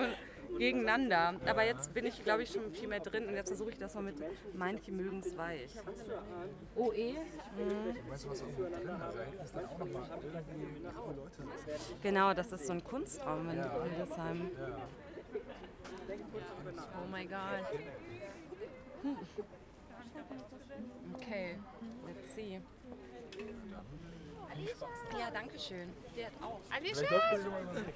gegeneinander. Aber jetzt bin ich, glaube ich, schon viel mehr drin und jetzt versuche ich das mal mit Manche mögen es weich. OE? Mhm. Weißt du, was auch noch drin ist? Ist dann auch nochmal Leute. Genau, das ist so ein Kunstraum in Hildesheim. Oh mein Gott. Hm. Okay, let's see. Ja, danke schön. Der hat auch. Vielleicht läuft man sich mal über den Weg.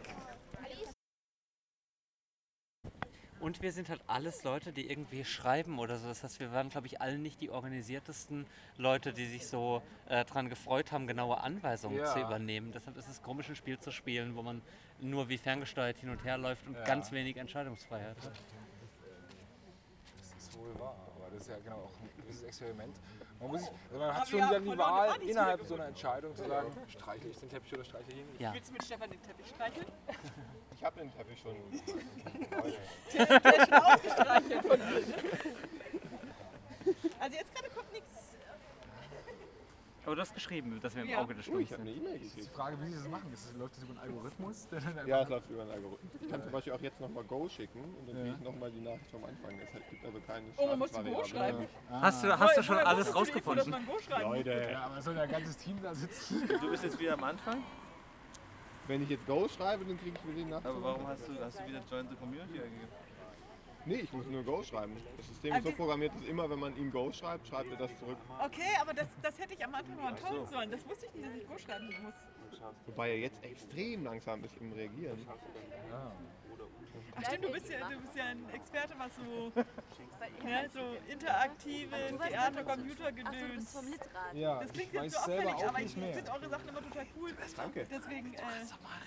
Und wir sind halt alles Leute, die irgendwie schreiben oder so. Das heißt, wir waren, glaube ich, alle nicht die organisiertesten Leute, die sich so äh, daran gefreut haben, genaue Anweisungen Ja. zu übernehmen. Deshalb ist es komisch, ein Spiel zu spielen, wo man nur wie ferngesteuert hin und her läuft und Ja. ganz wenig Entscheidungsfreiheit hat. Das ist wohl wahr, aber das ist ja genau auch ein gewisses Experiment. Man, muss sich, also man hat schon wieder die Wahl, innerhalb so- so einer Entscheidung zu sagen, streichle ich den Teppich oder streichle ich ihn nicht. Ja. Willst du mit Stefan den Teppich streicheln? [LAUGHS] Ich habe den Teppich schon. [LAUGHS] Der, der ist schon ausgestreichelt von dir. Also jetzt gerade kommt nichts. Aber du hast geschrieben, dass wir im Ja. Auge des Oh, Sturms ich habe eine sind. E-Mail die gekriegt. Frage, wie sie das machen. Ist läuft das über einen Algorithmus? Der [LAUGHS] dann Ja, einfach- es läuft über einen Algorithmus. Ich kann zum Beispiel auch jetzt nochmal Go schicken und dann Ja. kriege ich nochmal die Nachricht vom Anfang. Es gibt also keine Oh, man muss Go Schadensvariable. schreiben. Hast du, hast du schon alles rausgefunden? Leute, Ja, aber soll ja ein ganzes Team da sitzen? Du bist jetzt wieder am Anfang? Wenn ich jetzt Go schreibe, dann kriege ich wieder die Nachricht. Aber warum hast du, hast du wieder Join the Community eingegeben? Nee, ich muss nur Go schreiben. Das System ist Also so programmiert, dass immer, wenn man ihm Go schreibt, schreibt er das zurück. Okay, aber das, das hätte ich am Anfang mal so. tun sollen. Das wusste ich nicht, dass ich Go schreiben muss. Wobei er jetzt extrem langsam ist im Reagieren. Ach stimmt, du bist ja, du bist ja ein Experte, was so, [LAUGHS] ja, so interaktive Also Theater-Computer-Gedöns. Litrad. Ja, Das klingt ich jetzt so selber auffällig, auch aber ich finde eure Sachen immer total cool. Danke. Deswegen, äh,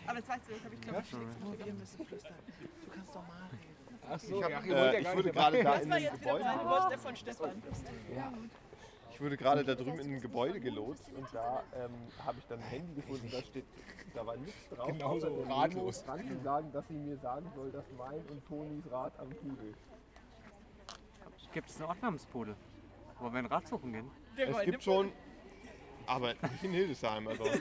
aber das weißt du, das habe ich glaube ich schon Wir müssen flüstern. Du kannst doch mal reden. Ach so, Ich, hab, ja, ja äh, ich wurde nicht gerade da Das in war dem jetzt wieder Gebäude. mein Wort von Stefan. Ja. Ich wurde gerade da drüben in ein Gebäude gelotst und da ähm, habe ich dann ein Handy gefunden, da steht, da war nichts drauf. Außer der ratlos. Dran zu sagen, dass sie mir sagen soll, dass mein und Tonis Rad am Pudel. Gibt es einen Ordnungspudel? Wollen wir ein Rad suchen gehen? Es gibt schon, aber nicht in Hildesheim. Also. [LAUGHS]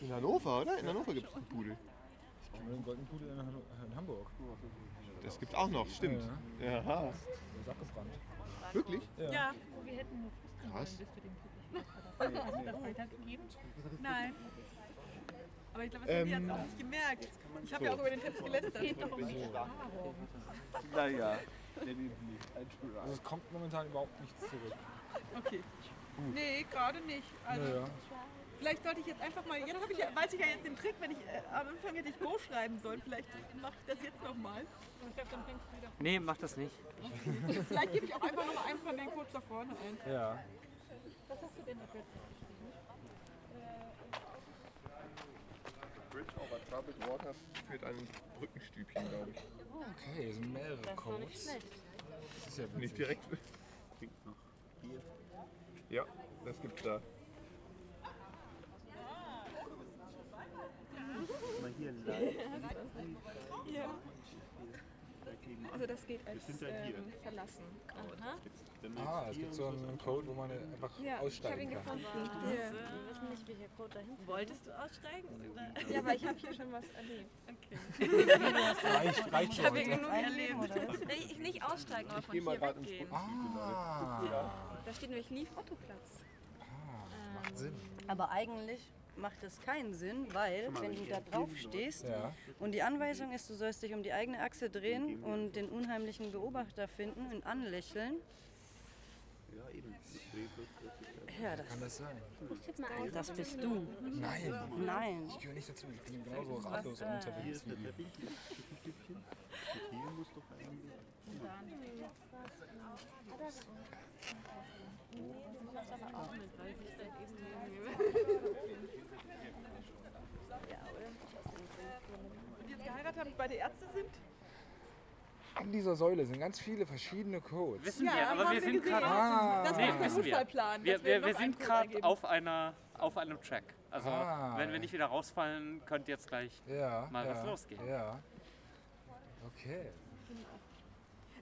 In Hannover, oder? In Hannover gibt es einen Pudel. Ich kenne einen goldenen Pudel in, Hamburg. Das gibt auch noch, stimmt. Ja. Der ist abgebrannt. Wirklich? Ja. Wir hätten nur 15 Krass. bis den Hast du das weitergegeben? Nein. Aber ich glaube, das haben die Ähm, jetzt auch nicht gemerkt. Ich habe so. ja auch über den Text gelästert. Es geht doch um die Erfahrung. Naja. Also es kommt momentan überhaupt nichts zurück. Okay. Nee, gerade nicht. Also, Ja, ja. Vielleicht sollte ich jetzt einfach mal, jetzt ich, ja- weiß ich ja jetzt den Trick, wenn ich äh, am Anfang hätte ich Go schreiben sollen. Vielleicht mache ich das jetzt nochmal. Ich glaube, dann fängst du wieder Nee, mach das nicht. [LAUGHS] Vielleicht gebe ich auch einfach noch einen von den Codes da vorne ein. Ja. Was hast du denn noch jetzt geschrieben? Bridge over Troubled Waters führt ein Brückenstübchen, glaube ich. Okay, hier sind mehrere Das ist doch Codes. nicht schlecht. Das ist ja Nicht direkt. Ja, das gibt's da. Hier live. Ja. Also das geht als Wir sind halt hier. ähm, verlassen. Ah, es gibt so einen Code, wo man einfach Ja, aussteigen ich hab kann. ihn gefunden. wir Ja. wissen nicht, welcher Code dahinter Wolltest du aussteigen? Oder? Ja, aber ich habe hier schon was erlebt. Okay. Reicht- reicht ich habe hier genug erlebt. Ich nicht aussteigen, aber Ich von hier weggehen. Ah, Da steht nämlich Leave Ottoplatz. macht Sinn. Aber eigentlich macht es keinen Sinn, weil wenn du da drauf stehst Ja. und die Anweisung ist, du sollst dich um die eigene Achse drehen und den unheimlichen Beobachter finden und anlächeln. Ja, eben. Ja, das, Kann das sein? das bist du. Nein. Nein. Ich gehöre nicht dazu. Ich bin genauso ratlos und unterwegs wie ihr. Hier muss doch eigentlich. Und die jetzt geheiratet haben, beide Ärzte sind? An dieser Säule sind ganz viele verschiedene Codes. Wissen Ja, wir, aber wir sind gerade. Das nee, macht der. Notfallplan, Wir, wir wir, sind gerade auf, einer, auf einem Track. Also, Ah. wenn wir nicht wieder rausfallen, könnte jetzt gleich Ja, mal ja, was losgehen. Ja. Okay.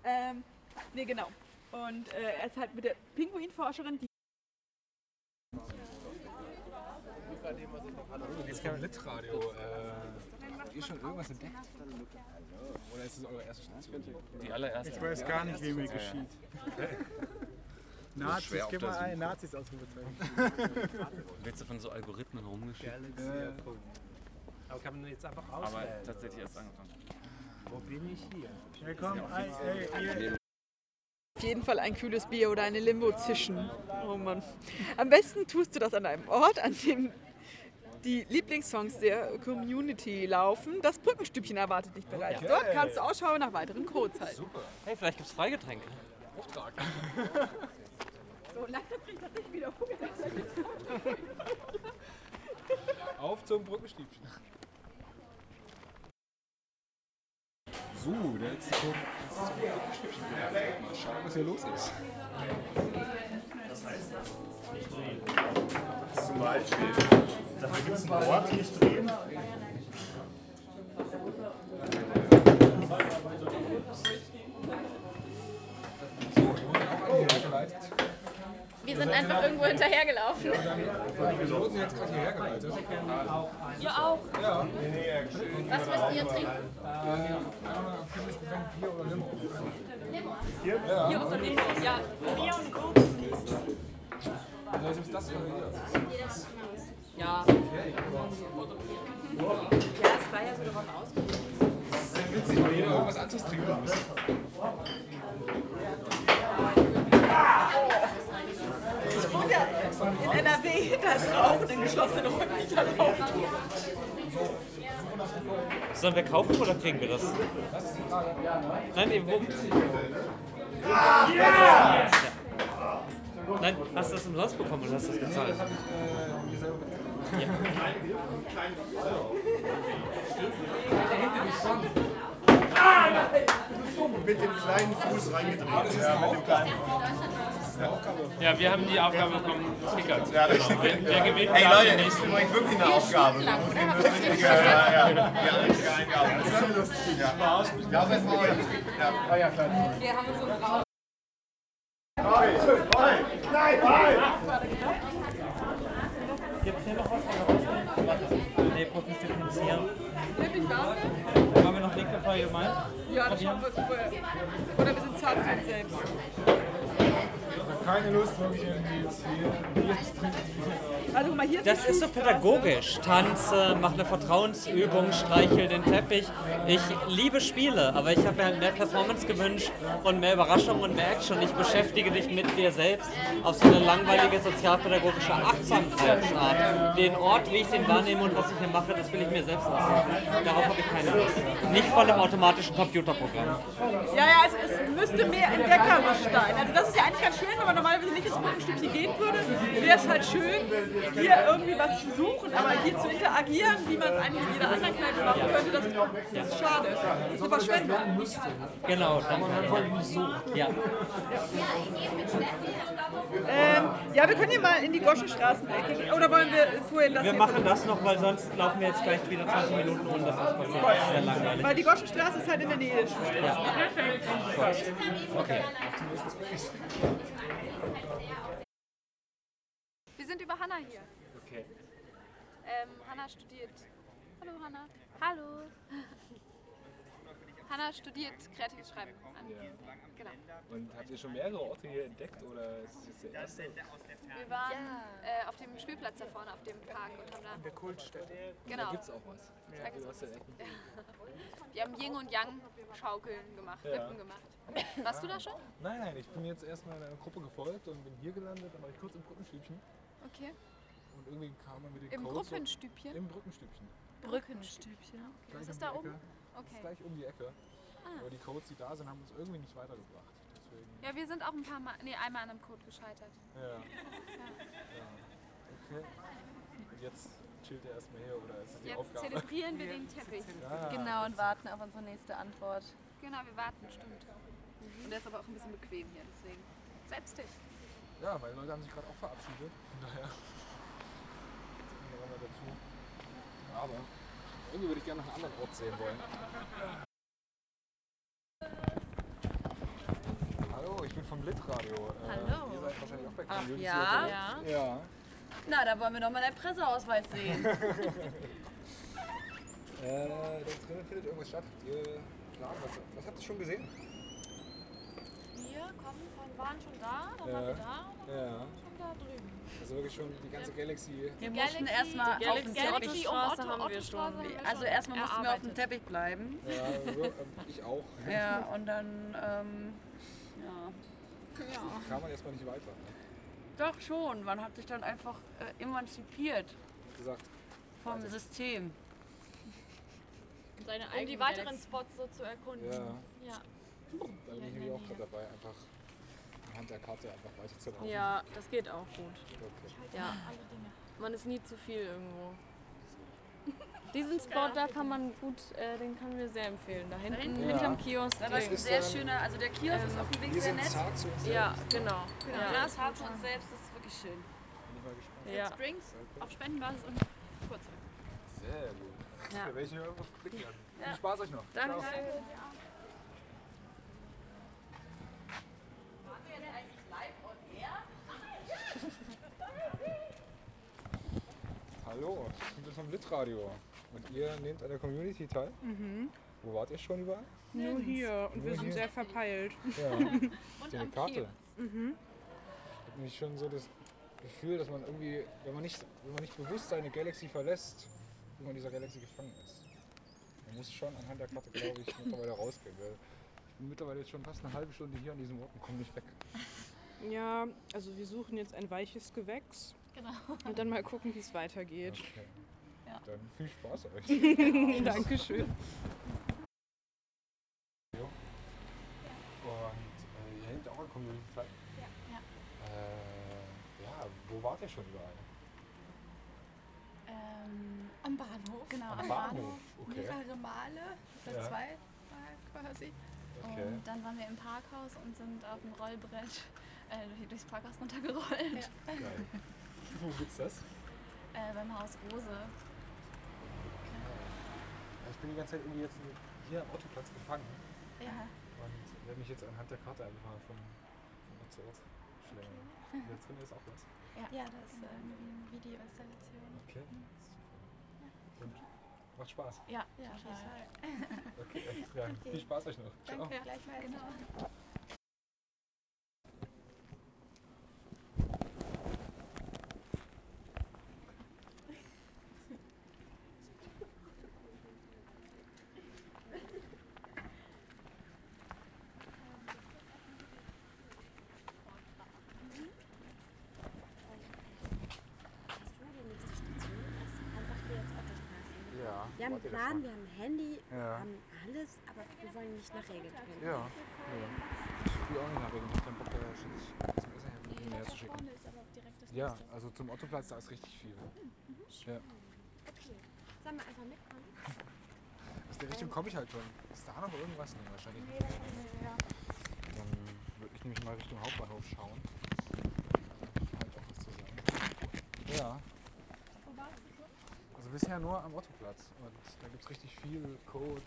Ähm, nee, genau. Und äh, er ist halt mit der Pinguinforscherin, die Jetzt kein Litradio. Äh, habt ihr schon irgendwas entdeckt? Oder ist es eure erste Station? Die allererste. Ich weiß gar nicht, wie mir geschieht. [LAUGHS] Nazis, gib mal ein, Nazis Ausrufezeichen. [LAUGHS] Willst du von so Algorithmen rumgeschickt? Aber kann man jetzt einfach Aber auswählen? tatsächlich erst angefangen. Wo bin ich hier? Ja, komm, ein, ey, ihr. auf jeden Fall ein kühles Bier oder eine Limo zischen. Oh Mann. Am besten tust du das an einem Ort, an dem die Lieblingssongs der Community laufen. Das Brückenstübchen erwartet dich bereits. Okay. Dort kannst du Ausschau nach weiteren Codes halten. Super. Hey, vielleicht gibt es Freigetränke. Auftrag. [LAUGHS] So, langsam krieg ich tatsächlich wieder Hunger. [LAUGHS] Auf zum Brückenstiebchen. So, der letzte Brückenstiebchen. Mal schauen, was hier los ist. Zum Beispiel. Dafür gibt es einen Ort, nicht drehen. Wir sind einfach irgendwo hinterhergelaufen. Wir wurden jetzt gerade hierher geleitet. Ihr auch. Ja. Was müsst ihr trinken? Äh, Bier oder Limo. Hier? Ja. Bier oder Limo? Ja. Bier und Coke. Ja. Ja, es war ja so darauf ausgelegt. Das ist sehr witzig, weil jeder irgendwas anderes trinken muss. Ich wohne ja in NRW, da ist Rauchen in geschlossenen Räumen nicht erlaubt. Sollen wir kaufen oder kriegen wir das? Nein, eben wo? Ja! Nein, hast du das umsonst bekommen oder hast du das gezahlt? Ja. Mit dem kleinen Fuß reingedreht. Ja, mit dem kleinen Ja, wir haben die Aufgabe bekommen, Tickets. Ja, genau. Wer, wer gewinnt, Ey darf Leute, das ist übrigens wirklich eine Aufgabe. Ja, ja, ja. Ja, richtige Eingabe. Das ist lustig. Ja, ja das war heute. Ja. Ah, ja, klar. Wir haben so Nein! Gibt's hier noch was von der? Nee. Wirklich warm? Haben wir noch Link bevor ihr meint? Ja, das schauen wir uns vorher. Oder wir sind zart selbst. Keine Lust, wirklich irgendwie jetzt hier Bier zu trinken. Also guck mal, hier Das ist so pädagogisch. Tanze, mach eine Vertrauensübung, streichel den Teppich. Ich liebe Spiele, aber ich habe mir halt mehr Performance gewünscht und mehr Überraschung und mehr Action. Ich beschäftige dich mit dir selbst auf so eine langweilige sozialpädagogische Achtsamkeitsart. Den Ort, wie ich den wahrnehme und was ich hier mache, das will ich mir selbst aussuchen. Darauf habe ich keine Lust. Nicht von einem automatischen Computerprogramm. Ja, ja, es, es müsste mehr entdeckerisch sein. Also das ist ja eigentlich ganz schön, wenn man normalerweise nicht ins Brückenstückchen gehen würde, wäre es halt schön, hier irgendwie was zu suchen, aber hier zu interagieren, wie man es eigentlich in jeder anderen Kneipe machen könnte, das, das ist schade. Das ist eine Verschwendung. Genau, dann so. Ja. Ähm, ja, wir können hier mal in die Goschenstraßenecke gehen. Oder wollen wir vorhin das Wir machen das noch, weil sonst laufen wir jetzt gleich wieder 20 Minuten und das ist bei mir sehr langweilig. Weil die Goschenstraße ist halt in der Nähe des Schuhstücks. Okay. Wir sind über Hanna hier. Okay. Ähm, Hanna studiert. Hallo Hanna. Hallo. Hanna studiert kreatives Schreiben. An. Genau. Und habt ihr schon mehrere Orte hier entdeckt oder ist das jetzt der erste? Wir waren äh, auf dem Spielplatz da vorne, auf dem Park und haben da. In der Kultstätte. Genau. Da gibt's auch was. Da gibt's auch was. [LAUGHS] Wir haben Yin und Yang Schaukeln gemacht, Ja. Wippen gemacht. Warst du da schon? Nein, nein, ich bin jetzt erstmal in einer Gruppe gefolgt und bin hier gelandet, dann war ich kurz im Brückenstübchen Okay. und irgendwie kam man mit den Im Codes so- Gruppenstübchen? Im Brückenstübchen. Brückenstübchen. Okay. Was ist da oben? Das ist Okay. gleich um die Ecke. Ah. Aber die Codes, die da sind, haben uns irgendwie nicht weitergebracht. Deswegen. Ja, wir sind auch ein paar Mal, nee, einmal an einem Code gescheitert. Ja. Ja. ja. Okay. Und jetzt chillt er erstmal hier oder ist es die Jetzt Aufgabe? zelebrieren wir den Teppich. Ja. Genau, und warten auf unsere nächste Antwort. Genau, wir warten, stimmt. Und der ist aber auch ein bisschen bequem hier, deswegen. Setz dich. Ja, meine Leute haben sich gerade auch verabschiedet. Von daher. Jetzt kommen wir mal dazu. Aber irgendwie würde ich gerne noch einen anderen Ort sehen wollen. Hallo, ich bin vom Litradio. Äh, Hallo. Ihr seid wahrscheinlich auch bei Ach ja? unterwegs. Ja. Na, da wollen wir doch mal deinen Presseausweis sehen. [LAUGHS] Äh, da drinnen findet irgendwas statt. Ihr Plan? Was, was habt ihr schon gesehen? Wir kommen von, waren schon da, dann Ja. waren wir da, Ja. Da drüben. Also wirklich schon die ganze Galaxy. Wir mussten erstmal die auf den Galaxy Teppich. um Otto, haben wir schon. Also erstmal mussten wir auf dem Teppich bleiben. Ja, so, ähm, ich auch. Ja, [LAUGHS] und dann, ähm, ja. Kam man erstmal nicht weiter. Ne? Doch schon, man hat sich dann einfach äh, emanzipiert Gesagt. vom System. Seine Um die weiteren Spots so zu erkunden. Ja. Ja. Da bin ich nämlich auch gerade dabei, einfach anhand der Karte einfach weiterzulaufen. Ja, das geht auch gut. Okay. Ja. Man ist nie zu viel irgendwo. Diesen Spot da kann man gut, äh, den kann wir sehr empfehlen. Da hinten, hinten? hinterm Ja. Kiosk. Ja, das ist ein sehr schöner, also der Kiosk ist auf dem Weg sehr nett. zart zu uns Ja, selbst. genau. genau. Ja. Ja, das hart zu uns selbst, das ist wirklich schön. Bin ich mal gespannt. Ja. Jetzt Drinks auf Spendenbasis und kurze. Sehr gut. Ja. Da mir irgendwas klicken an. Ja. Viel Spaß euch noch. Danke. Ciao. Hallo, ich bin vom Litradio. Und ihr nehmt an der Community teil? Mhm. Wo wart ihr schon überall? Nur hier und Nur wir sind hier? sehr verpeilt. Ja. [LAUGHS] Ihr eine Karte? Mhm. Ich habe nämlich schon so das Gefühl, dass man irgendwie, wenn man nicht, wenn man nicht bewusst seine Galaxy verlässt, wie man in dieser Galaxy gefangen ist. Man muss schon anhand der Karte, glaube ich, mittlerweile rausgehen. Weil ich bin mittlerweile jetzt schon fast eine halbe Stunde hier an diesem Ort und komme nicht weg. Ja, also wir suchen jetzt ein weiches Gewächs. Genau. Und dann mal gucken, wie es weitergeht. Okay. Dann viel Spaß euch. [LAUGHS] Dankeschön. Jo. Und äh, ihr hängt auch an Community? Ja. Äh, ja, wo wart ihr schon überall? Ähm, am Bahnhof. Genau, Am am, Bahnhof, Bahnhof. okay. Mehrere Male. Oder Ja. zwei Mal, quasi. Okay. Und dann waren wir im Parkhaus und sind auf dem Rollbrett äh, durch- durchs Parkhaus runtergerollt. Geil. Wo gibt's das? Äh, beim Haus Rose. Ich bin die ganze Zeit irgendwie jetzt hier am Autoplatz gefangen Ja. und werde mich jetzt anhand der Karte einfach von, von Ort zu Ort schlängeln. Hier drin ist auch was. Ja, ja das ist äh, eine Videoinstallation. Okay. Und macht Spaß. Ja, Ja, total. Okay, ja, [LAUGHS] viel Spaß euch noch. Ciao. Danke, gleichfalls. Genau. Ja, Wir haben einen Plan, wir haben ein Handy, Ja. wir haben alles, aber wir wollen nicht nach Regeln tun. Ja. ja. Ich will auch nicht nachreden. Ich hab keinen Bock, da ständig SMS hin her zu schicken. Ja, also zum Ottoplatz, da ist richtig viel. Ja. Okay. Sollen wir einfach mitkommen? [LAUGHS] Aus der Richtung komme ich halt schon. Ist da noch irgendwas? Nee, wahrscheinlich nicht. Dann würde ich nämlich mal Richtung Hauptbahnhof schauen. Halt auch was zu sagen. Ja. Also bisher nur am Ottoplatz. Und da gibt es richtig viel Code und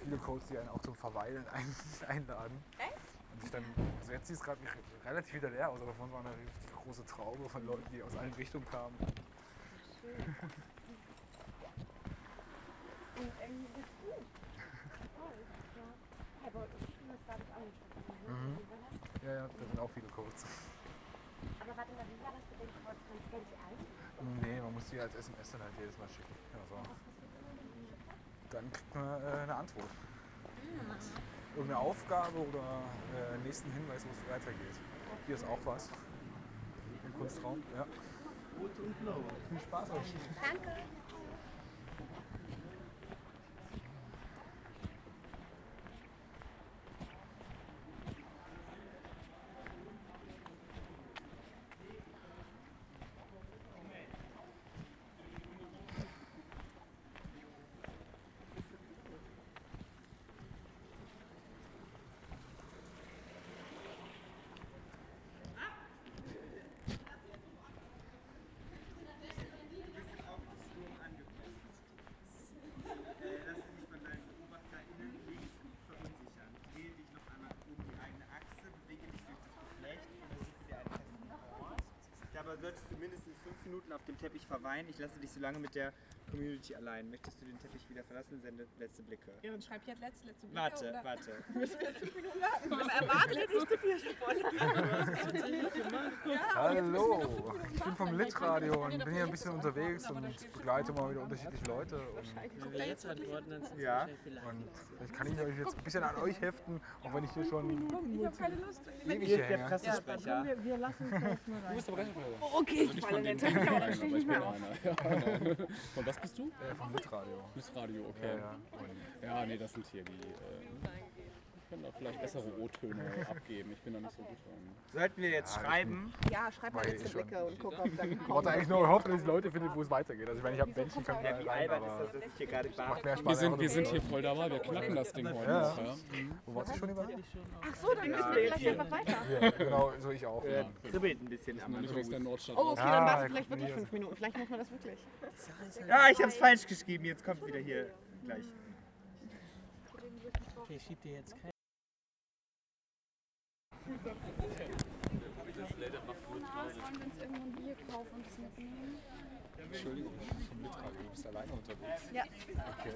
viele Codes, die einen auch zum Verweilen [LAUGHS] ein einladen. Echt? Und ich dann, also jetzt sieht es gerade relativ wieder leer aus, aber vorhin war eine richtig große Traube von Leuten, die aus allen Richtungen kamen. Und irgendwie geht's gut. Toll, ja. Aber das war das auch nicht Mhm. Ja, ja, da sind auch viele Codes. Aber warte mal, wie war das dem Kreuz? Man scannt die ein? Nee, man muss die als SMS dann halt jedes Mal schicken. Ja, so. Dann kriegt man äh, eine Antwort. Irgendeine Aufgabe oder äh, nächsten Hinweis, wo es weitergeht. Hier ist auch was. Im Kunstraum. Ja. Viel Spaß euch. Danke. Dabei solltest du mindestens fünf Minuten auf dem Teppich verweilen. Ich lasse dich so lange mit der Community allein. Möchtest du den Teppich wieder verlassen? Sende letzte Blicke. Ja, dann schreib jetzt letzte, letzte Blicke, Warte, oder? warte. [LAUGHS] Müssen wir jetzt fünf Minuten warten? Erwartet nicht zu viel. [LAUGHS] Hallo, ich bin vom Litradio und bin hier ein bisschen unterwegs und begleite mal wieder unterschiedliche Leute. Und Wenn wir jetzt antworten, dann sind ja, und vielleicht kann ich euch jetzt ein bisschen an euch heften, auch wenn ich hier schon Ich hab keine Lust. ewig Hier ist der. Pressesprecher. Ja, wir, wir lassen es jetzt mal rein. Du bist der Pressesprecher. Oh, okay, ich falle in den Teppich, aber dann stehe ich nicht mehr auf. Von was bist du? Äh, vom Litradio. Litradio, okay. Ja, ja. Ja, nee, das sind hier die. Äh, ich kann da vielleicht bessere O-Töne abgeben. Ich bin da nicht so gut dran. Sollten wir jetzt schreiben? Ja, schreib mal ich schon- Blicke und guck, ob dann Ich wollte eigentlich nur hoffen, dass ich Leute finde, wo es weitergeht. Also ich meine, ich habe Bändchen, kann Ja, wie rein, albern aber ist das, dass ich hier gerade macht mehr Spaß. Wir sind, wir sind hier voll dabei, wir knacken das Ding heute Ja. Ja. Wo wart ihr schon überall? Ach so, dann müssen wir gleich einfach weiter. Ja, genau, so ich auch. Ja. kribbelt ein bisschen am nicht aus der Nordstadt Oh, okay, dann warte ja, vielleicht wirklich fünf Minuten. Vielleicht muss man das wirklich. Ja, ich hab's falsch geschrieben. Jetzt kommt wieder hier gleich. Okay, schieb dir jetzt kein. Wollen wir uns irgendwo ein Bier kaufen und das mitnehmen? Entschuldigung, vom Litradio, du bist alleine unterwegs. Ja. Okay.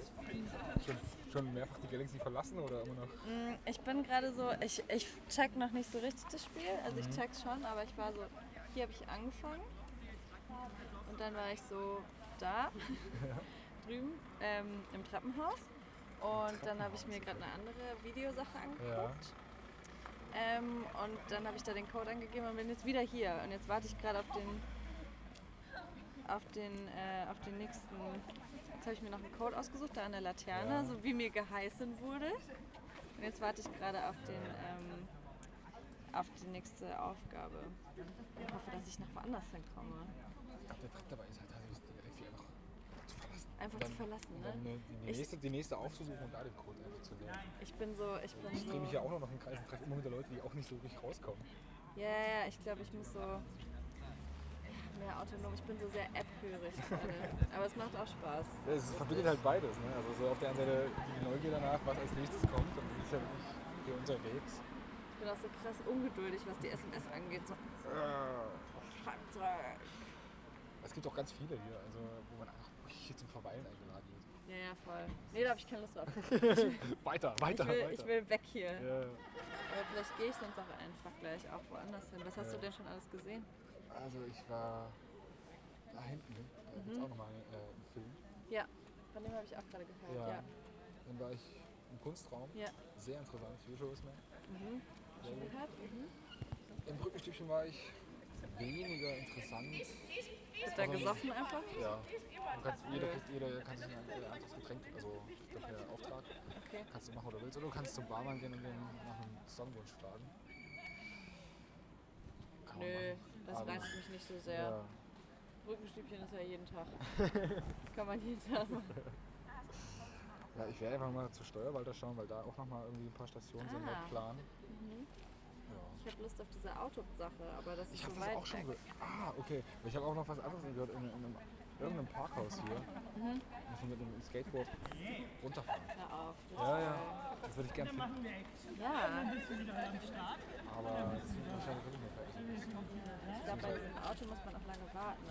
Schon, schon mehrfach die Galaxy verlassen oder immer noch? Mm, Ich bin gerade so, ich, ich check noch nicht so richtig das Spiel. Also ich Mhm. check's schon, aber ich war so, hier habe ich angefangen. Und dann war ich so da, [LAUGHS] [LAUGHS] drüben ähm, im Treppenhaus. Und dann habe ich mir gerade eine andere Videosache angeguckt. Ähm, und dann habe ich da den Code angegeben und bin jetzt wieder hier. Und jetzt warte ich gerade auf den auf den, äh, auf den nächsten. Jetzt habe ich mir noch einen Code ausgesucht, da an der Laterne, Ja. so wie mir geheißen wurde. Und jetzt warte ich gerade auf den ähm, auf die nächste Aufgabe. Und hoffe, dass ich noch woanders hinkomme. Ich glaube, der Trick dabei ist halt, dass die Galaxy einfach zu verlassen. einfach dann, zu verlassen, ne? Äh, die, Ich- nächste, die nächste aufzusuchen und da den Code einfach zu nehmen. Ich bin so, ich bin Ich so. drehe mich ja auch noch im Kreis und treffe immer wieder Leute, die auch nicht so wirklich rauskommen. Ja, ja, ich glaube, ich muss so mehr autonom. Ich bin so sehr App-hörig. [LAUGHS] Aber es macht auch Spaß. Ja, es verbindet halt beides. Ne? Also so auf der einen Seite die Neugier danach, was als nächstes kommt. Und das ist ja wirklich hier unterwegs. Ich bin auch so krass ungeduldig, was die SMS angeht. So, zurück. Es gibt auch ganz viele hier, also wo man einfach hier zum Verweilen wird. Ja, ja, voll. Nee, da habe ich keine Lust drauf. Weiter, [LAUGHS] weiter, ich will, weiter. Ich will weg hier. Ja, ja. Aber vielleicht gehe ich sonst auch einfach gleich auch woanders hin. Was hast Ja. du denn schon alles gesehen? Also ich war da hinten, da gibt es Mhm. auch nochmal äh, einen Film. Ja, von dem habe ich auch gerade gehört. Ja. Ja. Dann war ich im Kunstraum. Ja. Sehr interessant, Visual ist mir. Mhm. Schon gehört? Mhm. Im Brückenstückchen war ich weniger interessant. Wird da gesoffen einfach? Ja. Du kannst, jeder, kriegt, jeder kann sich ein äh, anderes Getränk, also der Auftrag, Okay. kannst du machen oder willst. Oder du kannst zum Barmann gehen und den nach einem Songwunsch fragen. Kann Nö, das Aber- reizt mich nicht so sehr. Ja. Brückenstübchen ist ja jeden Tag. [LAUGHS] Kann man jeden Tag machen. Ja, ich werde einfach mal zur Steuerwalter schauen, weil da auch nochmal irgendwie ein paar Stationen sind Ah. laut Plan. Mhm ich habe Lust auf diese Autosache, aber das ist Ich habe so das auch schon gehört. Ah, okay. Ich habe auch noch was anderes gehört in, in, einem, irgendeinem Parkhaus hier. Mhm. Dass man mit einem Skateboard runterfahren. Hör auf. Das Ja, ja. Das würde ich gerne finden. Ja, Aber das ist wahrscheinlich wirklich nicht ich glaube, bei diesem Auto muss man auch lange warten.